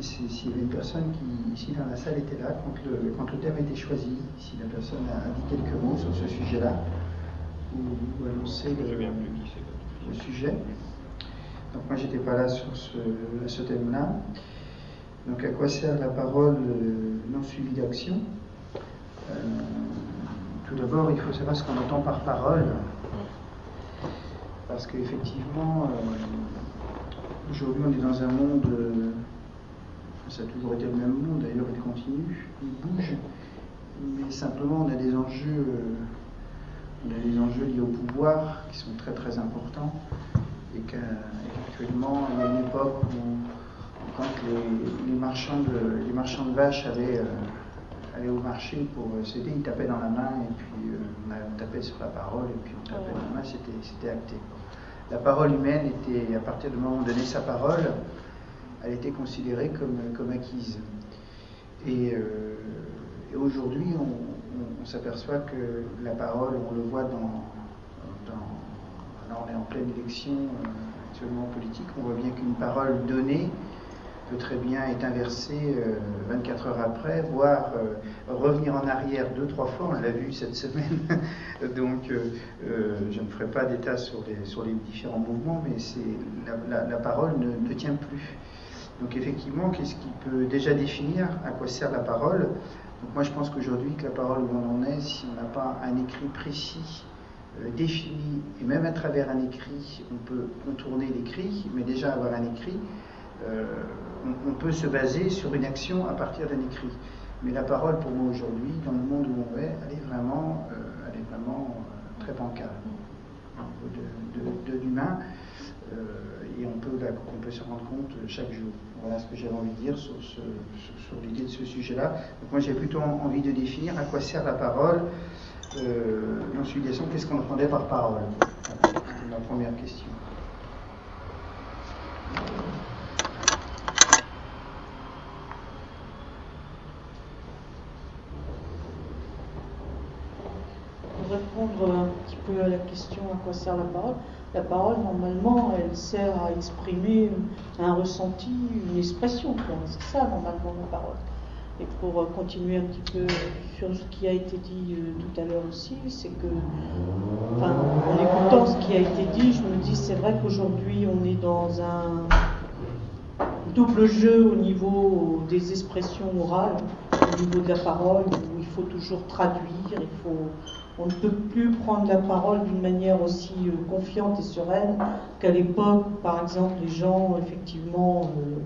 S'il y avait une personne qui, ici dans la salle, était là quand le, quand le thème a été choisi, si la personne a dit quelques mots sur ce sujet-là, ou, ou annoncer le, le, sujet. Donc moi, j'étais pas là sur ce, ce thème-là. Donc à quoi sert la parole euh, non suivie d'action? Euh, Tout d'abord, il faut savoir ce qu'on entend par parole. Parce qu'effectivement, euh, aujourd'hui, on est dans un monde ça a toujours été le même monde, d'ailleurs il continue, il bouge, mais simplement on a des enjeux, on a des enjeux liés au pouvoir qui sont très très importants, et qu'actuellement il y a une époque où quand les, les, marchands, de, les marchands de vaches allaient, euh, allaient au marché pour s'aider, ils tapaient dans la main et puis euh, on tapait sur la parole et puis on tapait dans la main, c'était acté. La parole humaine était, à partir du moment où on donnait sa parole, elle était considérée comme, acquise. Et, euh, aujourd'hui, on, s'aperçoit que la parole, on le voit dans, on est en pleine élection euh, actuellement politique, on voit bien qu'une parole donnée peut très bien être inversée euh, 24 heures après, voire euh, revenir en arrière deux, trois fois, on l'a vu cette semaine. Donc euh, je ne ferai pas d'état sur les, sur les différents mouvements, mais la, parole ne tient plus. Donc effectivement, qu'est-ce qui peut déjà définir à quoi sert la parole? Donc moi je pense qu'aujourd'hui que la parole où on en est, si on n'a pas un écrit précis, euh, défini, et même à travers un écrit, on peut contourner l'écrit, mais déjà avoir un écrit, euh, on, peut se baser sur une action à partir d'un écrit. Mais la parole pour moi aujourd'hui, dans le monde où on est, elle est vraiment, euh, elle est vraiment très bancale de, de, de l'humain et on peut, on peut se rendre compte chaque jour. Voilà ce que j'avais envie de dire sur, l'idée de ce sujet-là. Donc moi j'ai plutôt envie de définir à quoi sert la parole. Euh, non question, qu'est-ce qu'on entendait par parole? C'était ma première question. Pour répondre un petit peu à la question à quoi sert la parole, la parole, normalement, elle sert à exprimer un ressenti, une expression. C'est ça, normalement, la parole. Et pour continuer un petit peu sur ce qui a été dit euh, tout à l'heure aussi, c'est que, en écoutant ce qui a été dit, je me dis, c'est vrai qu'aujourd'hui, on est dans un double jeu au niveau des expressions orales, au niveau de la parole, où il faut toujours traduire, il faut on ne peut plus prendre la parole d'une manière aussi euh, confiante et sereine qu'à l'époque, par exemple, les gens, effectivement, euh,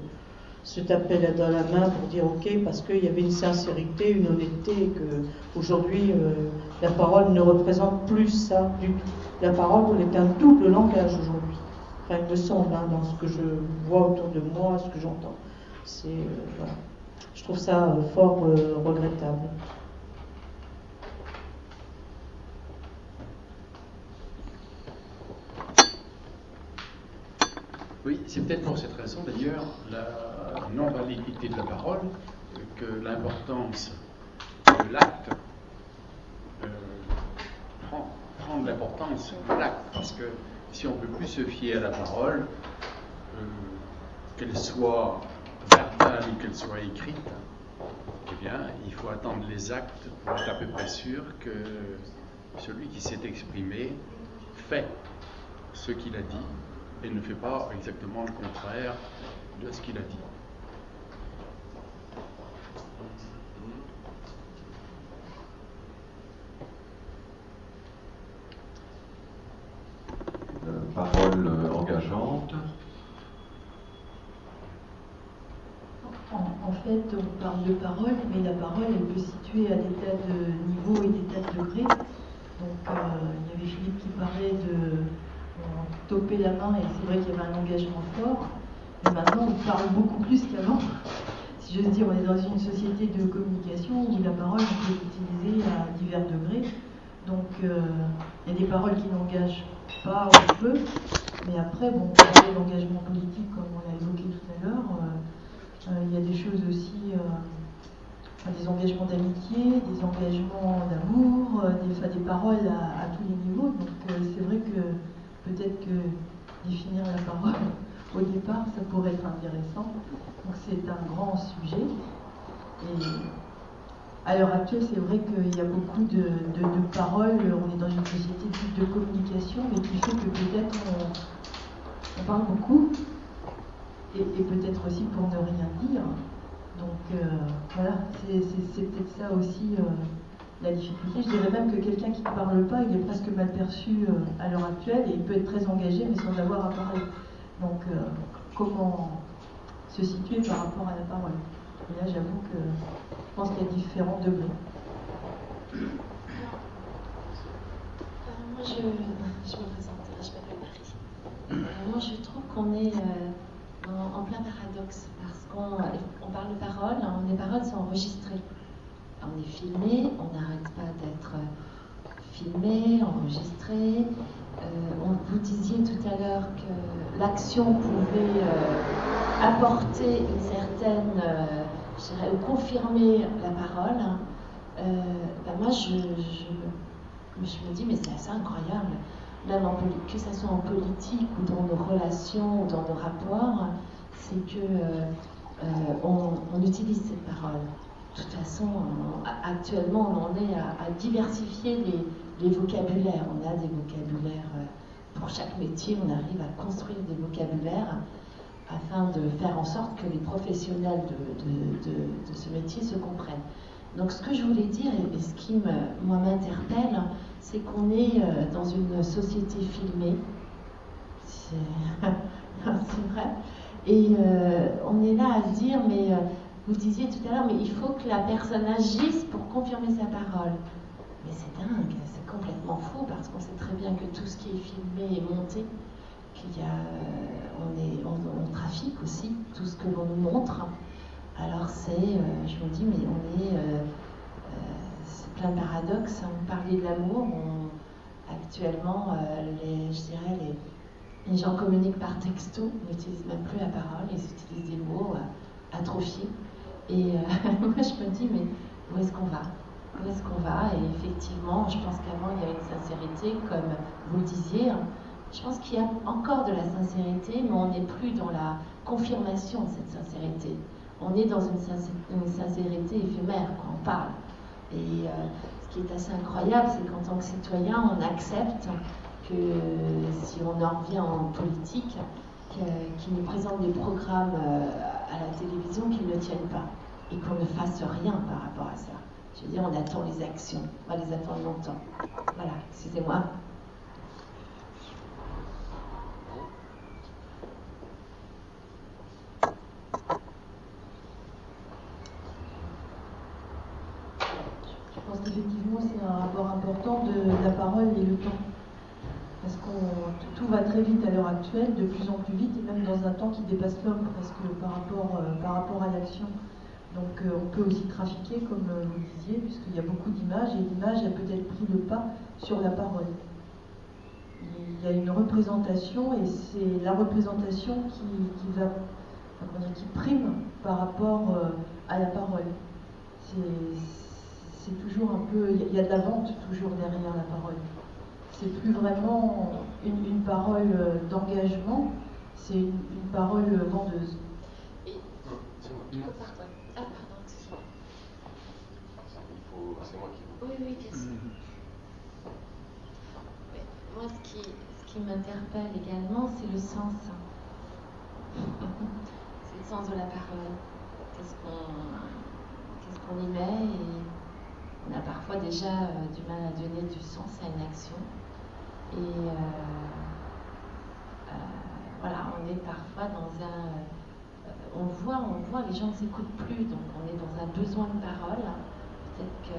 se tapaient la, dans la main pour dire OK parce qu'il y avait une sincérité, une honnêteté, et que aujourd'hui, euh, la parole ne représente plus ça du tout. La parole est un double langage aujourd'hui. Enfin, il me semble, hein, dans ce que je vois autour de moi, ce que j'entends. Je trouve ça fort regrettable. Oui, c'est peut-être pour cette raison d'ailleurs la non-validité de la parole que l'importance de l'acte euh, prend, de l'importance de l'acte. Parce que si on ne peut plus se fier à la parole, euh, qu'elle soit verbale ou qu'elle soit écrite, eh bien, il faut attendre les actes pour être à peu près sûr que celui qui s'est exprimé fait ce qu'il a dit et ne fait pas exactement le contraire de ce qu'il a dit. Euh, parole engageante. En, en, fait, on parle de parole, mais la parole, elle peut se situer à des tas de niveaux et des tas de degrés. Donc, euh, il y avait Philippe qui parlait de toper la main et c'est vrai qu'il y avait un engagement fort. Mais maintenant, on parle beaucoup plus qu'avant. Si j'ose dire, on est dans une société de communication où la parole peut utilisée à divers degrés. Donc, euh, il y a des paroles qui n'engagent pas ou peu. Mais après, bon, d'engagement politique, comme on l'a évoqué tout à l'heure. Euh, euh, il y a des choses aussi, des engagements d'amitié, des engagements d'amour, des, des, paroles à, tous les niveaux. Donc, c'est vrai que peut-être que définir la parole au départ, ça pourrait être intéressant. Donc c'est un grand sujet. Et à l'heure actuelle, c'est vrai qu'il y a beaucoup de, paroles. On est dans une société de communication, mais qui fait que peut-être on, parle beaucoup, et, peut-être aussi pour ne rien dire. Donc euh, voilà, c'est peut-être ça aussi euh, la difficulté. Je dirais même que quelqu'un qui ne parle pas, il est presque mal perçu euh, à l'heure actuelle, et il peut être très engagé, mais sans avoir à parler. Donc comment se situer par rapport à la parole? Et là, j'avoue que je pense qu'il y a différents degrés. Euh, moi, je, me présente, je m'appelle Marie. Euh, moi, je trouve qu'on est euh, en, plein paradoxe parce qu'on parle de paroles, hein, les paroles sont enregistrées. On est filmé, on n'arrête pas d'être filmé, enregistré. on, vous disiez tout à l'heure que l'action pouvait apporter une certaine je dirais, confirmer la parole, euh, ben moi je, me dis, mais c'est assez incroyable, même que ce soit en politique ou dans nos relations ou dans nos rapports, c'est que euh, euh, on, utilise cette parole. De toute façon, actuellement, on en est à, diversifier les, vocabulaires. On a des vocabulaires pour chaque métier, on arrive à construire des vocabulaires afin de faire en sorte que les professionnels de, ce métier se comprennent. Donc ce que je voulais dire, et ce qui m'interpelle, c'est qu'on est euh, dans une société filmée, c'est vrai, et euh, on est là à se dire, mais euh, vous disiez tout à l'heure, mais il faut que la personne agisse pour confirmer sa parole. Mais c'est dingue, c'est complètement faux, parce qu'on sait très bien que tout ce qui est filmé est monté qu'il y a, euh, on, est, on, trafique aussi tout ce que l'on nous montre. Alors c'est, euh, je me dis, mais on est, euh, c'est plein de paradoxes. Hein. On parlait de l'amour, actuellement, les, je dirais, les, les, gens communiquent par texto, n'utilisent même plus la parole, ils utilisent des mots atrophiés. Et moi je me dis, mais où est-ce qu'on va? Où est-ce qu'on va? Et effectivement, je pense qu'avant il y avait une sincérité, comme vous le disiez. Hein. Je pense qu'il y a encore de la sincérité, mais on n'est plus dans la confirmation de cette sincérité. On est dans une, sincérité éphémère quand on parle. Et euh, ce qui est assez incroyable, c'est qu'en tant que citoyen, on accepte que si on en revient en politique, qu'ils nous présentent des programmes euh, à la télévision qui ne tiennent pas et qu'on ne fasse rien par rapport à ça. Je veux dire, on attend les actions, on va les attendre longtemps. Voilà, excusez-moi. effectivement, c'est un rapport important de, la parole et le temps. Parce que tout va très vite à l'heure actuelle, de plus en plus vite, et même dans un temps qui dépasse l'homme presque par rapport, euh, par rapport à l'action. Donc euh, on peut aussi trafiquer, comme euh, vous disiez, puisqu'il y a beaucoup d'images, et l'image a peut-être pris le pas sur la parole. Il y a une représentation, et c'est la représentation qui, va, qui prime par rapport à la parole. C'est toujours un peu, il y a de la vente toujours derrière la parole. C'est plus vraiment une, parole euh, d'engagement, c'est une, parole vendeuse. Et... Ah, pardon, excuse-moi. C'est moi qui Oui, oui, bien sûr. Moi, ce qui, ce qui m'interpelle également, c'est le sens. c'est le sens de la parole. Qu'est-ce qu'on qu y met et on a parfois déjà euh, du mal à donner du sens à une action. Et euh, euh, voilà, on est parfois dans un. on voit, on voit, les gens ne s'écoutent plus, donc on est dans un besoin de parole. Peut-être que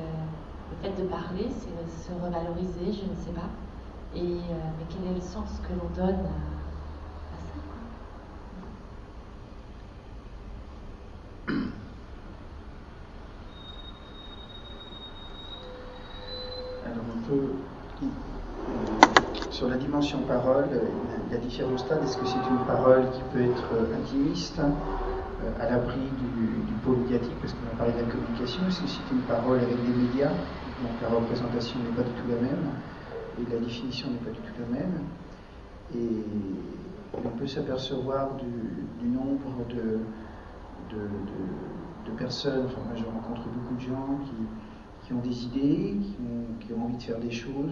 le fait de parler, c'est se revaloriser, je ne sais pas. Mais quel est le sens que l'on donne sur la dimension parole, il y a différents stades. Est-ce que c'est une parole qui peut être intimiste, euh, à l'abri du, pôle médiatique, parce qu'on a parlé de la communication Est-ce que c'est une parole avec les médias Donc la représentation n'est pas du tout la même, et la définition n'est pas du tout la même. Et on peut s'apercevoir du, nombre de, de, personnes, enfin moi je rencontre beaucoup de gens qui, ont des idées, qui ont, envie de faire des choses.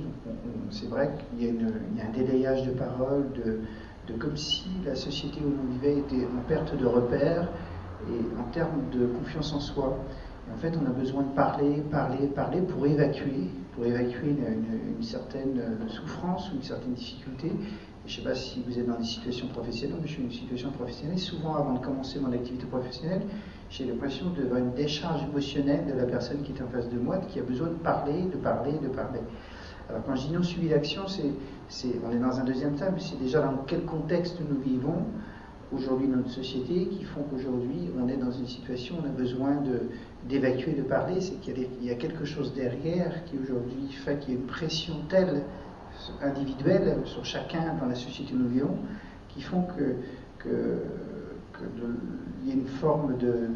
C'est vrai qu'il y, a un délayage de paroles, de, comme si la société où on vivait était en perte de repères et en termes de confiance en soi. en fait, on a besoin de parler, parler, parler pour évacuer, pour évacuer une, certaine souffrance ou une certaine difficulté. je ne sais pas si vous êtes dans des situations professionnelles, mais je suis dans une situation professionnelle. Souvent, avant de commencer mon activité professionnelle, j'ai l'impression d'avoir une décharge émotionnelle de la personne qui est en face de moi, qui a besoin de parler, de parler, de parler. Alors quand je dis non suivi d'action, c'est, on est dans un deuxième mais c'est déjà dans quel contexte nous vivons aujourd'hui dans notre société qui font qu'aujourd'hui on est dans une situation où on a besoin de, d'évacuer, de parler, c'est qu'il y a, quelque chose derrière qui aujourd'hui fait qu'il y a une pression telle individuelle sur chacun dans la société où nous vivons qui font que, que, y a une forme de,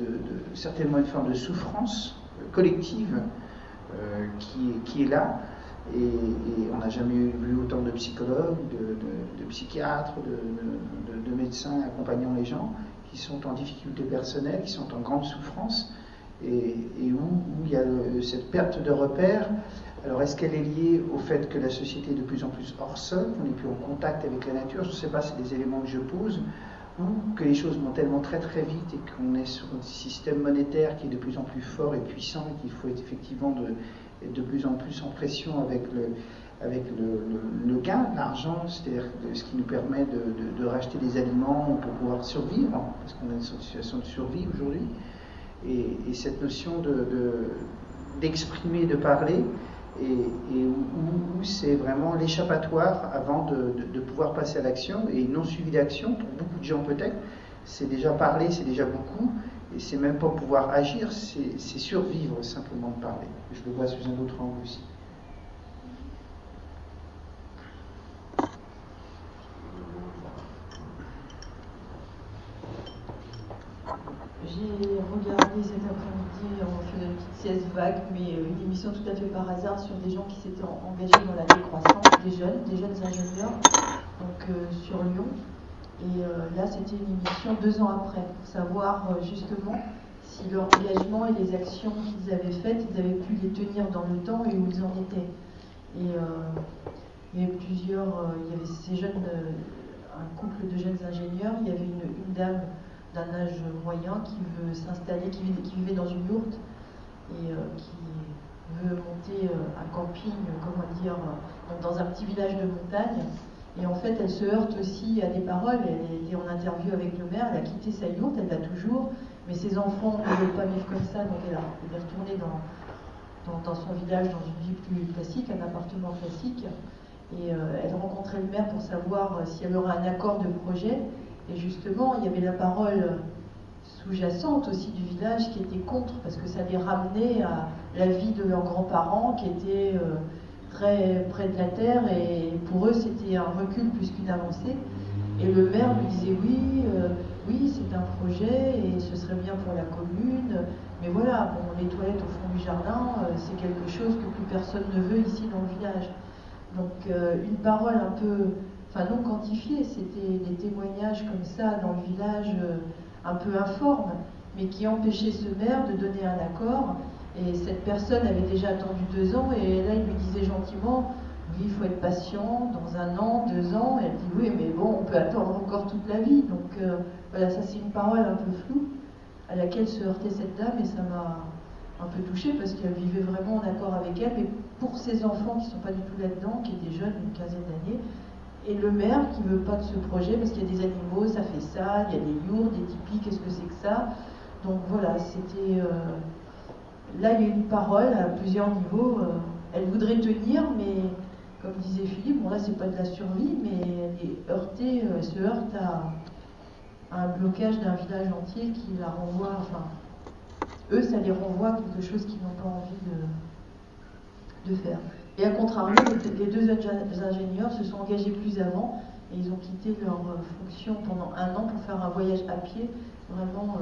certainement une forme de souffrance collective euh, qui, est là. Et, on n'a jamais vu autant de psychologues, de, psychiatres, de, médecins accompagnant les gens qui sont en difficulté personnelle, qui sont en grande souffrance, et, où, il y a cette perte de repères. Alors est-ce qu'elle est liée au fait que la société est de plus en plus hors sol, qu'on n'est plus en contact avec la nature? Je ne sais pas, c'est des éléments que je pose ou que les choses vont tellement très très vite et qu'on est sur un système monétaire qui est de plus en plus fort et puissant et qu'il faut effectivement de, de plus en plus en pression avec le, avec le, gain, l'argent, c'est-à-dire ce qui nous permet de, racheter des aliments pour pouvoir survivre, parce qu'on est dans une situation de survie aujourd'hui. Et, cette notion d'exprimer, de, parler, et, où, c'est vraiment l'échappatoire avant de, pouvoir passer à l'action, et non suivi d'action, pour beaucoup de gens peut-être, c'est déjà parler, c'est déjà beaucoup, et c'est même pas pouvoir agir, c'est survivre simplement de parler. Je le vois sous un autre angle aussi. J'ai regardé cet après-midi, on fait une petite sieste vague, mais euh, une émission tout à fait par hasard sur des gens qui s'étaient engagés dans la décroissance, des jeunes, des jeunes ingénieurs, donc euh, sur Lyon. Et euh, là, c'était une émission deux ans après, pour savoir justement si leur engagement et les actions qu'ils avaient faites, ils avaient pu les tenir dans le temps et où ils en étaient. Et il y avait plusieurs, il y avait ces jeunes, un couple de jeunes ingénieurs, il y avait une, dame d'un âge moyen qui veut s'installer, qui, vivait dans une yourte et qui veut monter un camping, comment dire, dans un petit village de montagne et en fait, elle se heurte aussi à des paroles. Elle était en interview avec le maire, elle a quitté sa yourte, elle l'a toujours, mais ses enfants ne veulent pas vivre comme ça, donc elle, est retournée dans, son village, dans une vie plus classique, un appartement classique. Et euh, elle rencontrait le maire pour savoir euh, s'il y avait un accord de projet. Et justement, il y avait la parole sous-jacente aussi du village qui était contre, parce que ça les ramenait à la vie de leurs grands-parents qui étaient. Euh, très près de la terre et pour eux c'était un recul plus qu'une avancée. Et le maire lui disait oui, euh, oui c'est un projet et ce serait bien pour la commune, mais voilà, bon, les toilettes au fond du jardin, euh, c'est quelque chose que plus personne ne veut ici dans le village. Donc une parole un peu, enfin non quantifiée, c'était des témoignages comme ça dans le village un peu informes, mais qui empêchaient ce maire de donner un accord et cette personne avait déjà attendu deux ans, et là, il lui disait gentiment, oui, il faut être patient, dans un an, deux ans. Et elle dit, oui, mais bon, on peut attendre encore toute la vie. Donc euh, voilà, ça c'est une parole un peu floue à laquelle se heurtait cette dame, et ça m'a un peu touchée parce qu'elle vivait vraiment en accord avec elle, mais pour ses enfants qui ne sont pas du tout là-dedans, qui étaient jeunes, une quinzaine d'années, et le maire qui ne veut pas de ce projet parce qu'il y a des animaux, ça fait ça, il y a des yourtes, des tipis, qu'est-ce que c'est que ça? Donc voilà, c'était. Euh, là, il y a une parole à plusieurs niveaux. Euh, elle voudrait tenir, mais comme disait Philippe, bon là, c'est pas de la survie, mais elle est heurtée, euh, elle se heurte à, un blocage d'un village entier qui la renvoie, enfin, eux, ça les renvoie à quelque chose qu'ils n'ont pas envie de, faire. Et à contrario, les deux ingénieurs se sont engagés plus avant et ils ont quitté leur euh, fonction pendant un an pour faire un voyage à pied, vraiment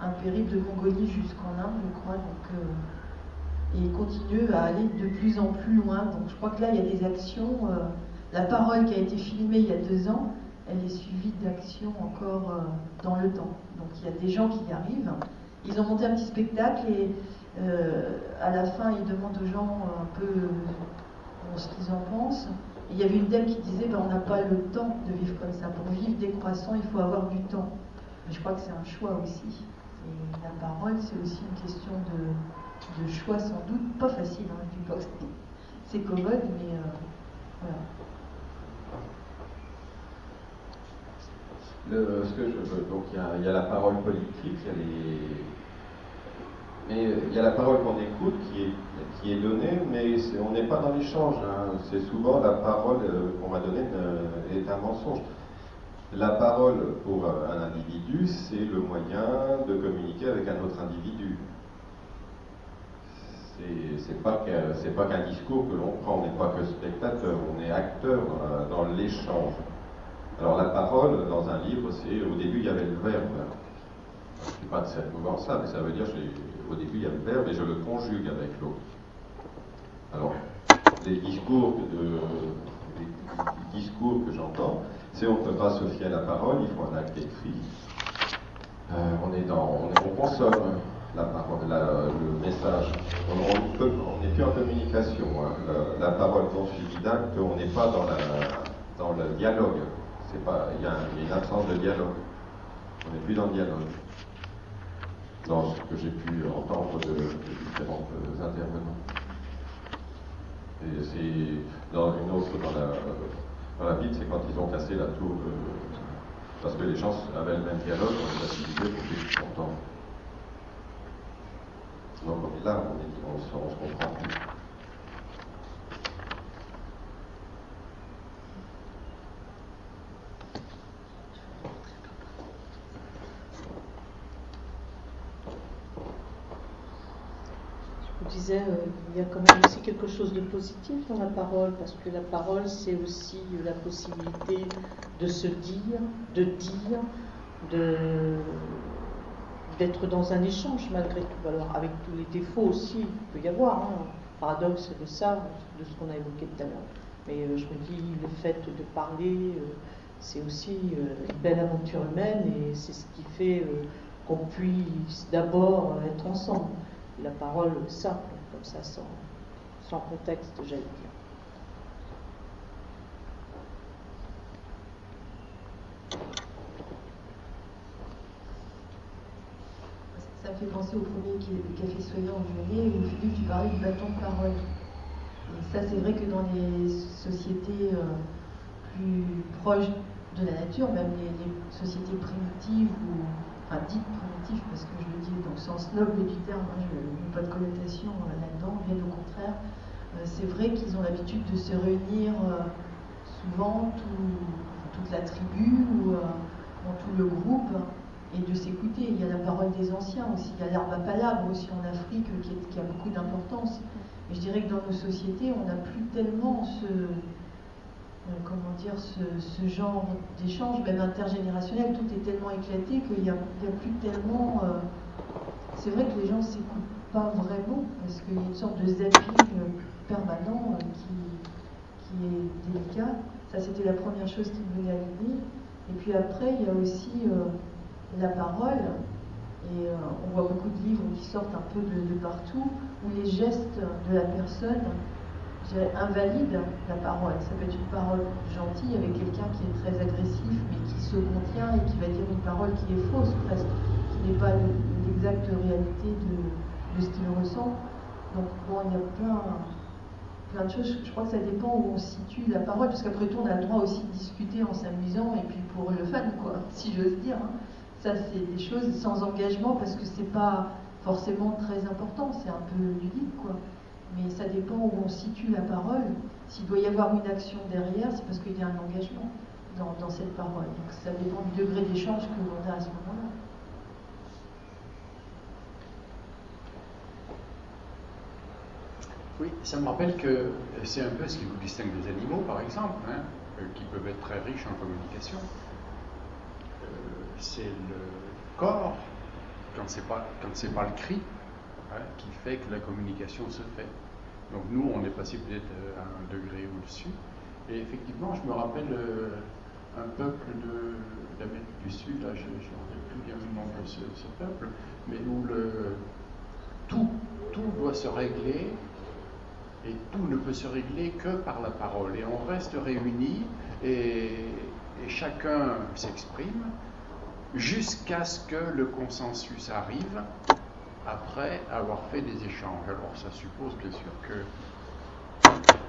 un périple de Mongolie jusqu'en Inde, je crois. Donc, euh, et continue à aller de plus en plus loin. Donc je crois que là, il y a des actions. Euh, la parole qui a été filmée il y a deux ans, elle est suivie d'actions encore euh, dans le temps. Donc il y a des gens qui y arrivent. Ils ont monté un petit spectacle et euh, à la fin, ils demandent aux gens un peu ce qu'ils en pensent. il y avait une dame qui disait ben, on n'a pas le temps de vivre comme ça. Pour vivre décroissant, il faut avoir du temps. Mais je crois que c'est un choix aussi. La parole, c'est aussi une question de, choix, sans doute, pas facile. Hein, c'est commode, mais voilà. ce que je donc il y, a, la parole politique, mais il y a la parole qu'on écoute qui est, qui est donnée, mais on n'est pas dans l'échange. Hein. C'est souvent la parole euh, qu'on va donner est un mensonge. La parole pour un individu, c'est le moyen de communiquer avec un autre individu. C'est pas qu'un discours que l'on prend, on n'est pas que spectateur, on est acteur euh, dans l'échange. Alors la parole dans un livre, c'est au début il y avait le verbe. Je ne suis pas de cette mouvance-là, mais ça veut dire au début il y a le verbe et je le conjugue avec l'autre. Alors, les discours, que j'entends, c'est on ne peut pas se fier à la parole, il faut un acte écrit. Euh, on est dans, on, consomme la parole, le message. On n'est plus en communication. Hein. La, parole suivi d'acte, on n'est pas dans, la, le dialogue il y, a une absence de dialogue. On n'est plus dans le dialogue. Dans ce que j'ai pu entendre de, différents euh, intervenants. Et c'est dans une autre, dans la, dans la Bible, c'est quand ils ont cassé la tour parce que les gens avaient le même dialogue, on les a civilisés pour qu'ils. Donc là, on, est, on se comprend plus. disais, euh, il y a quand même aussi quelque chose de positif dans la parole, parce que la parole, c'est aussi la possibilité de se dire, de dire, de d'être dans un échange malgré tout. Alors avec tous les défauts aussi, il peut y avoir hein, paradoxe de ça, de ce qu'on a évoqué tout à l'heure. Mais euh, je me dis, le fait de parler, euh, c'est aussi une belle aventure humaine et c'est ce qui fait qu'on puisse d'abord être ensemble la parole simple, ça, sans, sans contexte, j'allais dire. Ça me fait penser au premier café soyant où où Philippe, tu parlais du bâton de parole. Et ça, c'est vrai que dans les sociétés euh, plus proches de la nature, même les sociétés primitives ou enfin parce que je le dis dans le sens noble du terme, hein, je n'ai pas de connotation euh, là-dedans, bien au contraire. Euh, c'est vrai qu'ils ont l'habitude de se réunir euh, souvent, toute la tribu ou dans tout le groupe, et de s'écouter. Il y a la parole des anciens aussi, il y a l'herbe à palabre aussi en Afrique qui, a beaucoup d'importance. Et je dirais que dans nos sociétés, on n'a plus tellement ce, comment dire, ce, genre d'échange, même intergénérationnel, tout est tellement éclaté qu'il n'y a, plus tellement. Euh, c'est vrai que les gens ne s'écoutent pas vraiment, parce qu'il y a une sorte de zapping permanent euh, qui, qui, est délicat. Ça, c'était la première chose qui me venait à l'idée. Et puis après, il y a aussi la parole. Et on voit beaucoup de livres qui sortent un peu de, de partout, où les gestes de la personne invalide la parole. Ça peut être une parole gentille avec quelqu'un qui est très agressif, mais qui se contient et qui va dire une parole qui est fausse presque, qui n'est pas l'exacte réalité de, ce qu'il ressent. Donc bon, il y a plein, plein de choses. Je crois que ça dépend où on situe la parole, parce qu'après tout, on a le droit aussi de discuter en s'amusant et puis pour le fun, quoi, si j'ose dire. Hein. Ça, c'est des choses sans engagement parce que c'est pas forcément très important, c'est un peu ludique, quoi mais ça dépend où on situe la parole. S'il doit y avoir une action derrière, c'est parce qu'il y a un engagement dans, cette parole. Donc ça dépend du degré d'échange que l'on a à ce moment-là. Oui, ça me rappelle que c'est un peu ce qui vous distingue des animaux, par exemple, hein, euh, qui peuvent être très riches en communication. Euh, c'est le corps, quand c'est pas, pas le cri, qui fait que la communication se fait. Donc nous, on est passé peut-être à un degré au-dessus. Et effectivement, je me rappelle, euh, un peuple d'Amérique du Sud, là je ne plus bien le nom de ce, peuple, mais où tout, doit se régler et tout ne peut se régler que par la parole. Et on reste réunis et chacun s'exprime jusqu'à ce que le consensus arrive après avoir fait des échanges. Alors ça suppose bien sûr que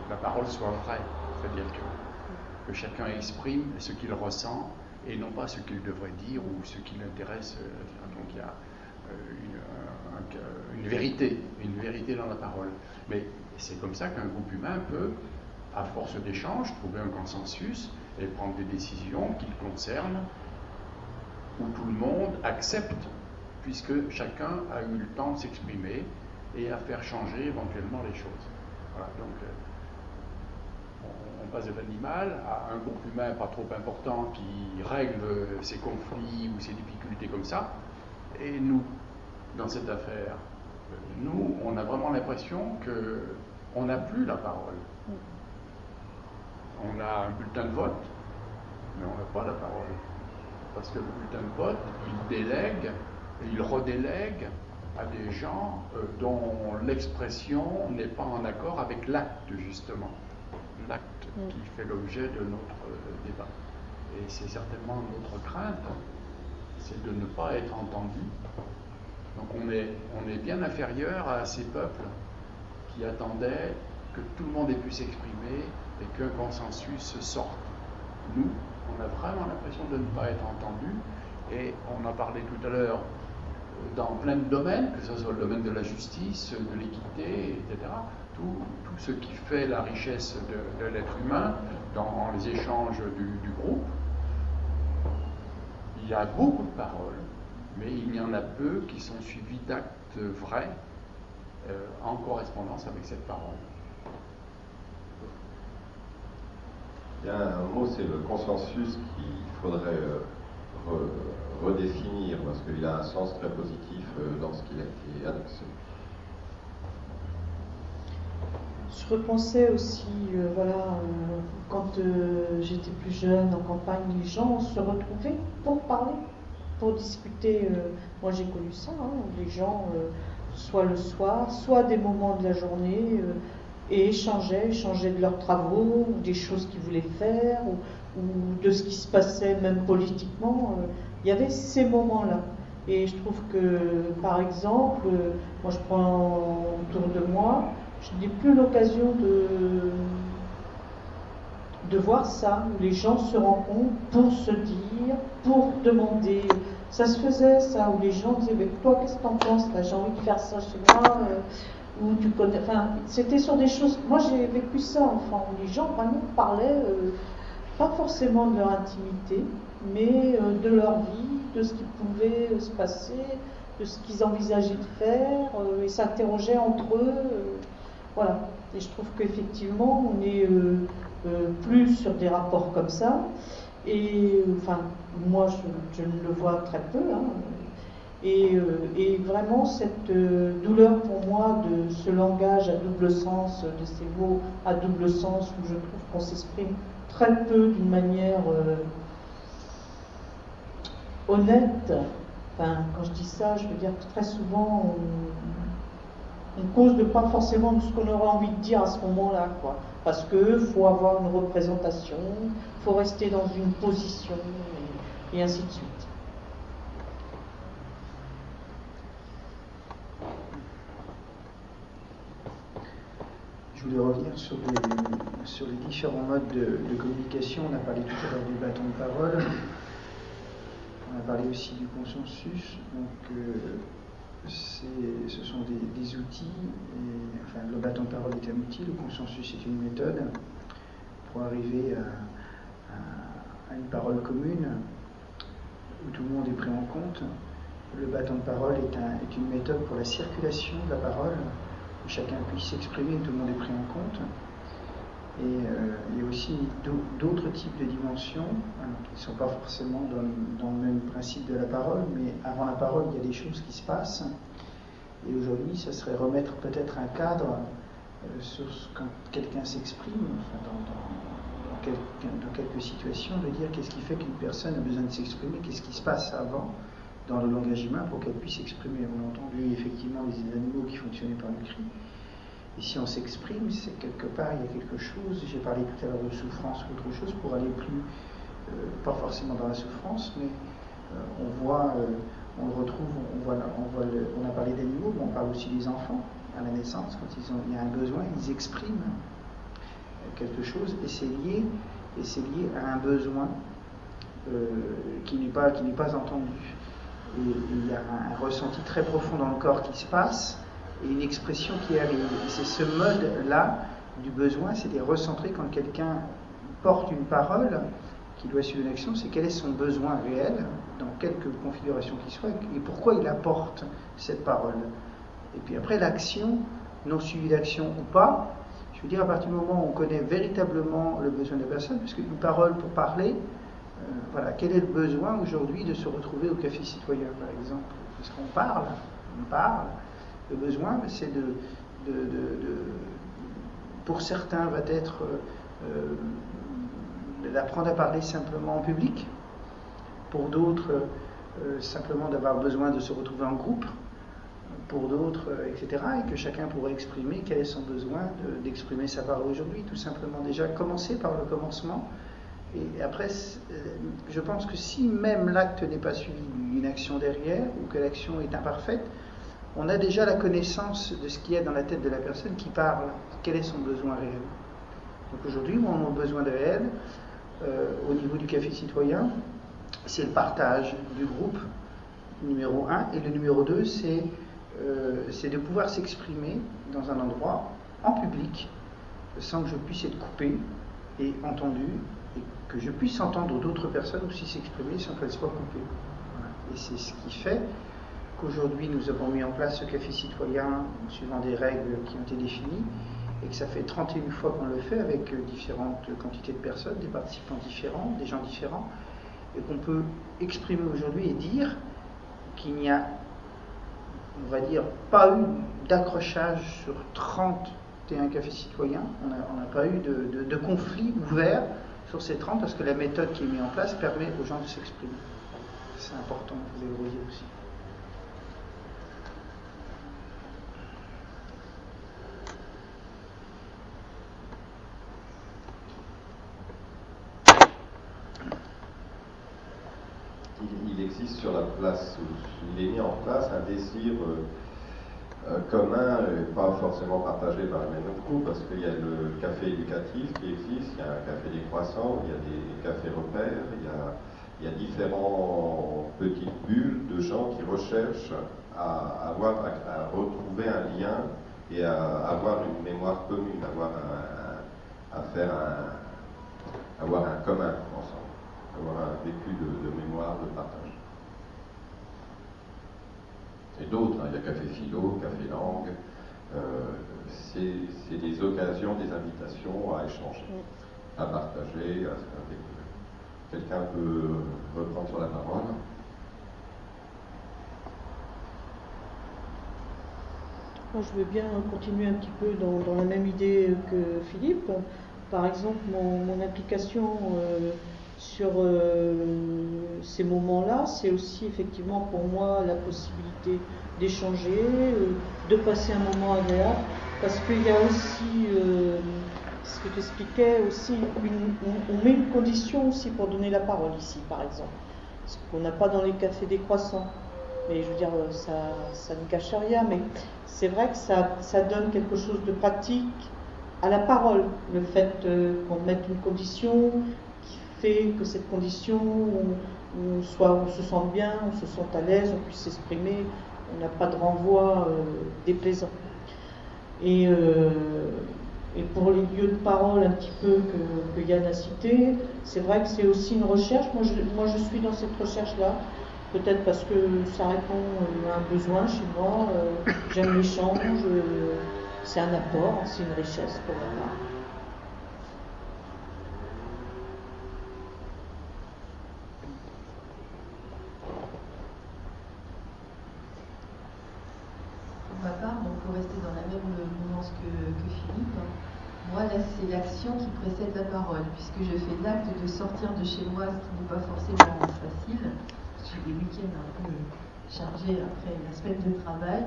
la parole soit vraie, c'est-à-dire que, chacun exprime ce qu'il ressent et non pas ce qu'il devrait dire ou ce qui l'intéresse. Donc il y a une, une, vérité, une vérité dans la parole. Mais c'est comme ça qu'un groupe humain peut, à force d'échanges, trouver un consensus et prendre des décisions qui le concernent, où tout le monde accepte puisque chacun a eu le temps de s'exprimer et à faire changer éventuellement les choses. Voilà, donc euh, on, passe de l'animal à un groupe humain pas trop important qui règle ses conflits ou ses difficultés comme ça. Et nous, dans cette affaire, nous, on a vraiment l'impression qu'on n'a plus la parole. On a un bulletin de vote, mais on n'a pas la parole. Parce que le bulletin de vote, il délègue il redélègue à des gens euh, dont l'expression n'est pas en accord avec l'acte, justement. L'acte mm. qui fait l'objet de notre euh, débat. Et c'est certainement notre crainte, c'est de ne pas être entendu. Donc on est, on est bien inférieur à ces peuples qui attendaient que tout le monde ait pu s'exprimer et qu'un consensus sorte. Nous, on a vraiment l'impression de ne pas être entendu. Et on a parlé tout à l'heure dans plein de domaines, que ce soit le domaine de la justice, de l'équité, etc. Tout, ce qui fait la richesse de, l'être humain dans les échanges du, groupe. Il y a beaucoup de paroles, mais il y en a peu qui sont suivies d'actes vrais euh, en correspondance avec cette parole. Il y a un mot, c'est le consensus qu'il faudrait euh, redéfinir, parce qu'il a un sens très positif euh, dans ce qu'il a été annoncé. Je repensais aussi, euh, voilà, euh, quand j'étais plus jeune en campagne, les gens se retrouvaient pour parler, pour discuter. moi j'ai connu ça, hein, les gens, soit le soir, soit des moments de la journée, et échangeaient, échangeaient de leurs travaux, ou des choses qu'ils voulaient faire, ou, ou, de ce qui se passait même politiquement. Il y avait ces moments-là. Et je trouve que, par exemple, moi je prends autour de moi, je n'ai plus l'occasion de, de voir ça, où les gens se rencontrent pour se dire, pour demander. Ça se faisait, ça, où les gens disaient, mais toi, qu'est-ce que t'en penses? J'ai envie de faire ça chez moi. Euh, ou tu connais. Enfin, c'était sur des choses. Moi, j'ai vécu ça, enfin, où les gens vraiment parlaient, euh, pas forcément de leur intimité, mais euh, de leur vie, de ce qui pouvait euh, se passer, de ce qu'ils envisageaient de faire, euh, et s'interrogeaient entre eux. voilà. Et je trouve qu'effectivement, on est plus sur des rapports comme ça. Et enfin, moi, je, ne le vois très peu. Hein. Et, et, vraiment, cette douleur pour moi de ce langage à double sens, de ces mots à double sens, où je trouve qu'on s'exprime très peu d'une manière honnête. Enfin, quand je dis ça, je veux dire que très souvent, on, cause de pas forcément ce qu'on aurait envie de dire à ce moment-là, quoi. Parce que faut avoir une représentation, faut rester dans une position, et, ainsi de suite. Je voulais revenir sur les, différents modes de, communication. On a parlé tout à l'heure du bâton de parole. On a parlé aussi du consensus. Donc, euh, ce sont des, outils. Enfin, le bâton de parole est un outil, le consensus est une méthode pour arriver à, une parole commune où tout le monde est pris en compte. Le bâton de parole est une méthode pour la circulation de la parole, chacun puisse s'exprimer, tout le monde est pris en compte. Et euh, il y a aussi d'autres types de dimensions hein, qui ne sont pas forcément dans, le même principe de la parole, mais avant la parole, il y a des choses qui se passent. Et aujourd'hui, ça serait remettre peut-être un cadre euh, sur ce, quand quelqu'un s'exprime, dans quelques situations de dire qu'est-ce qui fait qu'une personne a besoin de s'exprimer, qu'est-ce qui se passe avant dans le langage humain pour qu'elle puisse s'exprimer. On a entendu effectivement les animaux qui fonctionnaient par le cri. Et si on s'exprime, c'est quelque part, il y a quelque chose, j'ai parlé tout à l'heure de souffrance ou autre chose, pour aller plus, euh, pas forcément dans la souffrance, mais euh, on voit, euh, on le retrouve, on, voit, on, voit on a parlé d'animaux, mais on parle aussi des enfants à la naissance, quand ils ont, il y a un besoin, ils expriment quelque chose, et c'est lié, et c'est lié à un besoin qui n'est pas, qui n'est pas entendu. Il y a un, ressenti très profond dans le corps qui se passe, et une expression qui arrive. C'est ce mode-là du besoin, c'est des recentrer quand quelqu'un porte une parole qui doit suivre une action, c'est quel est son besoin réel, dans quelque configuration qu'il soit, et pourquoi il apporte cette parole. Et puis après, l'action, non suivie d'action ou pas, je veux dire, à partir du moment où on connaît véritablement le besoin de la personne, puisque une parole pour parler, voilà, quel est le besoin aujourd'hui de se retrouver au café citoyen, par exemple? Parce qu'on parle, on parle, le besoin, c'est de, pour certains, va être euh, d'apprendre à parler simplement en public, pour d'autres, euh, simplement d'avoir besoin de se retrouver en groupe, pour d'autres, euh, etc. Et que chacun pourrait exprimer quel est son besoin d'exprimer sa parole aujourd'hui, tout simplement déjà commencer par le commencement. Et après, euh, je pense que si même l'acte n'est pas suivi d'une action derrière, ou que l'action est imparfaite, on a déjà la connaissance de ce qu'il y a dans la tête de la personne qui parle, quel est son besoin réel. Donc aujourd'hui, on a besoin réel euh, au niveau du café citoyen, c'est le partage du groupe, numéro 1, et le numéro 2, c'est euh, de pouvoir s'exprimer dans un endroit en public sans que je puisse être coupé et entendu, que je puisse entendre d'autres personnes aussi s'exprimer sans qu'elles soient coupées. Et c'est ce qui fait Aujourd'hui, nous avons mis en place ce café citoyen suivant des règles qui ont été définies et que ça fait 31 fois qu'on le fait avec euh, différentes quantités de personnes, des participants différents, des gens différents, et qu'on peut exprimer aujourd'hui et dire qu'il n'y a, on va dire, pas eu d'accrochage sur 31 cafés citoyens, on n'a pas eu de, conflit ouvert sur ces 30 parce que la méthode qui est mise en place permet aux gens de s'exprimer. C'est important, vous le voyez aussi. sur la place il est mis en place un désir euh, commun et pas forcément partagé par le même groupe, parce qu'il y a le café éducatif qui existe, il y a un café des croissants, il y a des cafés repères, il y a, il y différentes petites bulles de gens qui recherchent à, retrouver un lien et à avoir une mémoire commune, à faire un, avoir un commun ensemble, avoir un vécu de, de mémoire, de partage et d'autres. Hein. Il y a Café Philo, Café Langue. Euh, c'est des occasions, des invitations à échanger, à partager, à, à découvrir. Quelqu'un peut reprendre sur la parole? Moi, je veux bien continuer un petit peu dans, dans, la même idée que Philippe. Par exemple, mon, mon implication euh, sur euh, ces moments-là, c'est aussi effectivement pour moi la possibilité d'échanger, euh, de passer un moment agréable, parce qu'il y a aussi, euh, ce que tu expliquais, aussi on, met une condition aussi pour donner la parole ici, par exemple, ce qu'on n'a pas dans les cafés des croissants. Mais je veux dire, ça, ça ne cache rien, mais c'est vrai que ça, ça donne quelque chose de pratique à la parole, le fait qu'on mette une condition, que cette condition, où, soit on se sente bien, on se sente à l'aise, on puisse s'exprimer, on n'a pas de renvoi euh, déplaisant. Et, euh, et, pour les lieux de parole un petit peu que, Yann a cité, c'est vrai que c'est aussi une recherche. Moi je, moi, je suis dans cette recherche-là, peut-être parce que ça répond à un besoin chez moi. Euh, J'aime l'échange, euh, c'est un apport, c'est une richesse pour ma part, donc pour rester dans la même que, que Philippe, Moi, là, c'est l'action qui précède la parole, puisque je fais l'acte de sortir de chez moi, ce qui n'est pas forcément facile. J'ai des week-ends un peu chargés après la semaine de travail.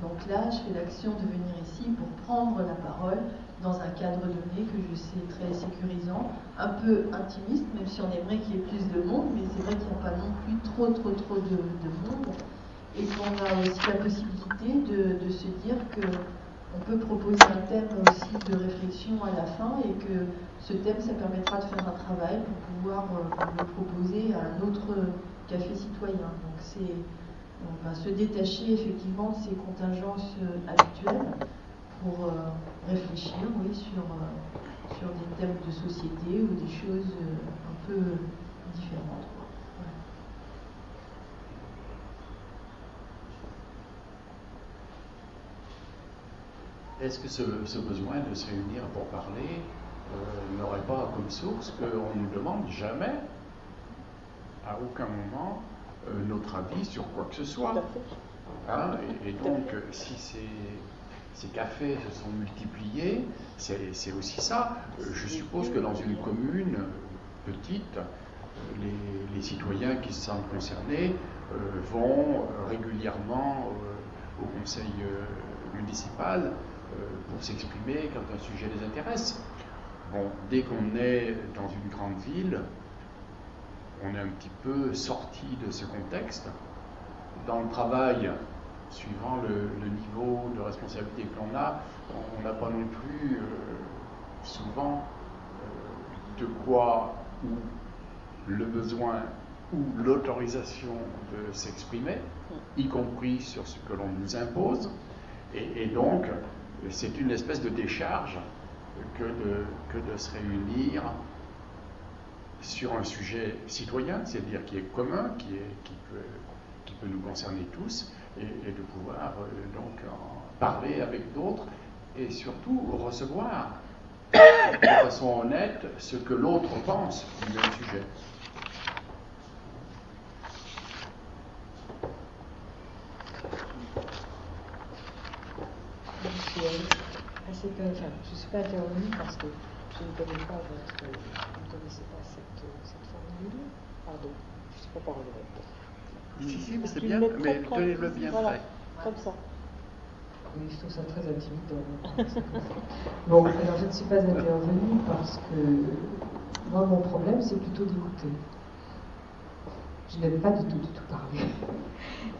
Donc là, je fais l'action de venir ici pour prendre la parole dans un cadre donné que je sais très sécurisant, un peu intimiste, même si on aimerait qu'il y ait plus de monde, mais c'est vrai qu'il n'y a pas non plus trop, trop, trop de, monde. Et qu'on a aussi la possibilité de, se dire que on peut proposer un thème aussi de réflexion à la fin et que ce thème, ça permettra de faire un travail pour pouvoir euh, le proposer à un autre café citoyen. Donc c'est on va se détacher effectivement de ces contingences euh, habituelles pour euh, réfléchir oui, sur, sur des thèmes de société ou des choses un peu différentes. Est-ce que ce, besoin de se réunir pour parler euh, n'aurait pas comme source qu'on ne nous demande jamais, à aucun moment, euh, notre avis sur quoi que ce soit? Hein, et, donc, si ces, cafés se sont multipliés, c'est aussi ça. Je suppose que dans une commune petite, les, citoyens qui se sentent concernés euh, vont régulièrement au conseil municipal euh, pour s'exprimer quand un sujet les intéresse. Bon, dès qu'on est dans une grande ville, on est un petit peu sorti de ce contexte. Dans le travail, suivant le, niveau de responsabilité que l'on a, on n'a pas non plus euh, souvent euh, de quoi ou le besoin ou l'autorisation de s'exprimer, y compris sur ce que l'on nous impose. et donc, c'est une espèce de décharge que de, se réunir sur un sujet citoyen, c'est-à-dire qui est commun, qui peut nous concerner tous, et, de pouvoir euh, donc en parler avec d'autres, et surtout recevoir de façon honnête ce que l'autre pense du même sujet. Je ne suis pas intervenue parce que je ne connais pas votre, je ne connaissais pas cette, cette formule. Pardon, je ne suis pas parole Si, si, mais c'est bien, mais tenez-le bien voilà. Comme ça. Oui, je trouve ça très intimidant. bon, alors je ne suis pas intervenue parce que moi, mon problème, c'est plutôt d'écouter. Je n'aime pas du tout, du tout parler.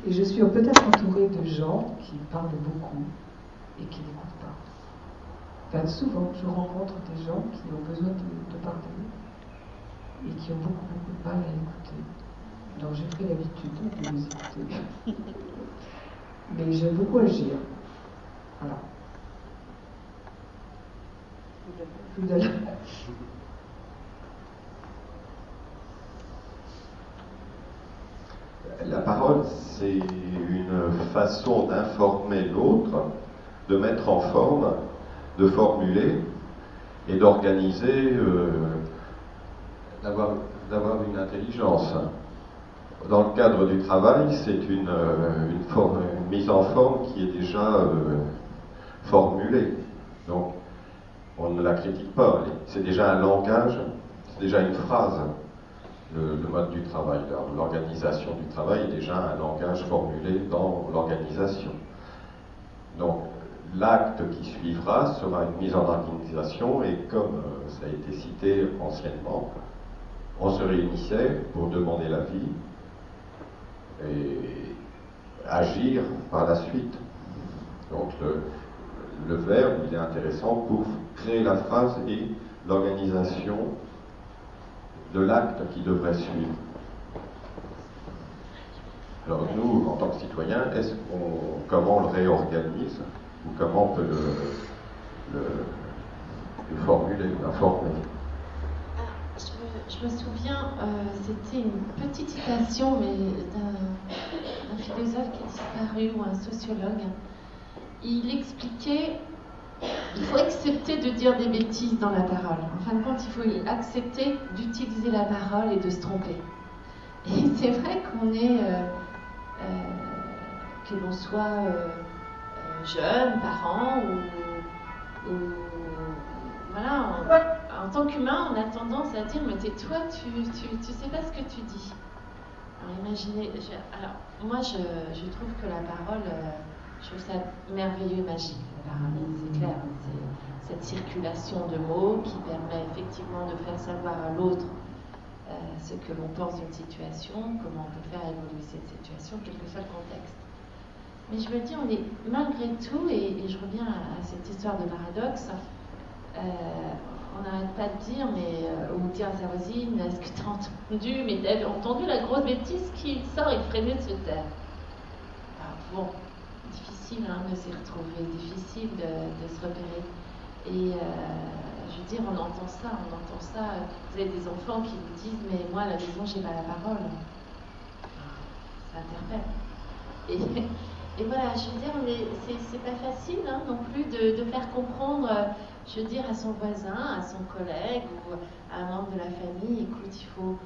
Et je suis peut-être entourée de gens qui parlent beaucoup et qui n'écoutent pas. Enfin, souvent, je rencontre des gens qui ont besoin de, parler et qui ont beaucoup, beaucoup de mal à écouter. Donc j'ai pris l'habitude de les écouter. Mais j'aime beaucoup agir. Voilà. La parole, c'est une façon d'informer l'autre de mettre en forme, de formuler et d'organiser, euh, d'avoir, une intelligence. Dans le cadre du travail, c'est une, euh, une, mise en forme qui est déjà euh, formulée. Donc, on ne la critique pas. C'est déjà un langage, c'est déjà une phrase. Le, le, mode du travail, l'organisation du travail est déjà un langage formulé dans l'organisation. Donc, L'acte qui suivra sera une mise en organisation et comme euh, ça a été cité anciennement, on se réunissait pour demander l'avis et agir par la suite. Donc le, verbe, il est intéressant pour créer la phrase et l'organisation de l'acte qui devrait suivre. Alors nous, en tant que citoyens, est-ce qu'on, comment on le réorganise? Comment on peut le, formuler, l'informer ah, je, me, souviens, euh, c'était une petite citation mais d'un philosophe qui est disparu ou un sociologue. Il expliquait il faut accepter de dire des bêtises dans la parole. En fin de compte, il faut accepter d'utiliser la parole et de se tromper. Et c'est vrai qu'on est, euh, euh, que l'on soit jeunes, parents ou, voilà, en tant qu'humain, on a tendance à dire, mais tais-toi, tu, tu, tu sais pas ce que tu dis. Alors imaginez, alors moi je, je, trouve que la parole, euh, je trouve ça merveilleux et magique, c'est clair. C'est cette circulation de mots qui permet effectivement de faire savoir à l'autre euh, ce que l'on pense d'une situation, comment on peut faire évoluer cette situation, quel que soit le contexte. Mais je me dis, on est malgré tout, et, je reviens à, cette histoire de paradoxe, euh, on n'arrête pas de dire, mais euh, ou dire à sa voisine, est-ce que tu as entendu, mais t'as entendu la grosse bêtise qui sort effrénée de se taire Bon, difficile hein, de s'y retrouver, difficile de, se repérer. Et euh, je veux dire, on entend ça, on entend ça. Vous avez des enfants qui vous disent, mais moi à la maison, j'ai pas la parole. Ça interpelle. Et, et voilà, je veux dire, c'est pas facile hein, non plus de, faire comprendre je veux dire à son voisin, à son collègue ou à un membre de la famille, écoute, il faut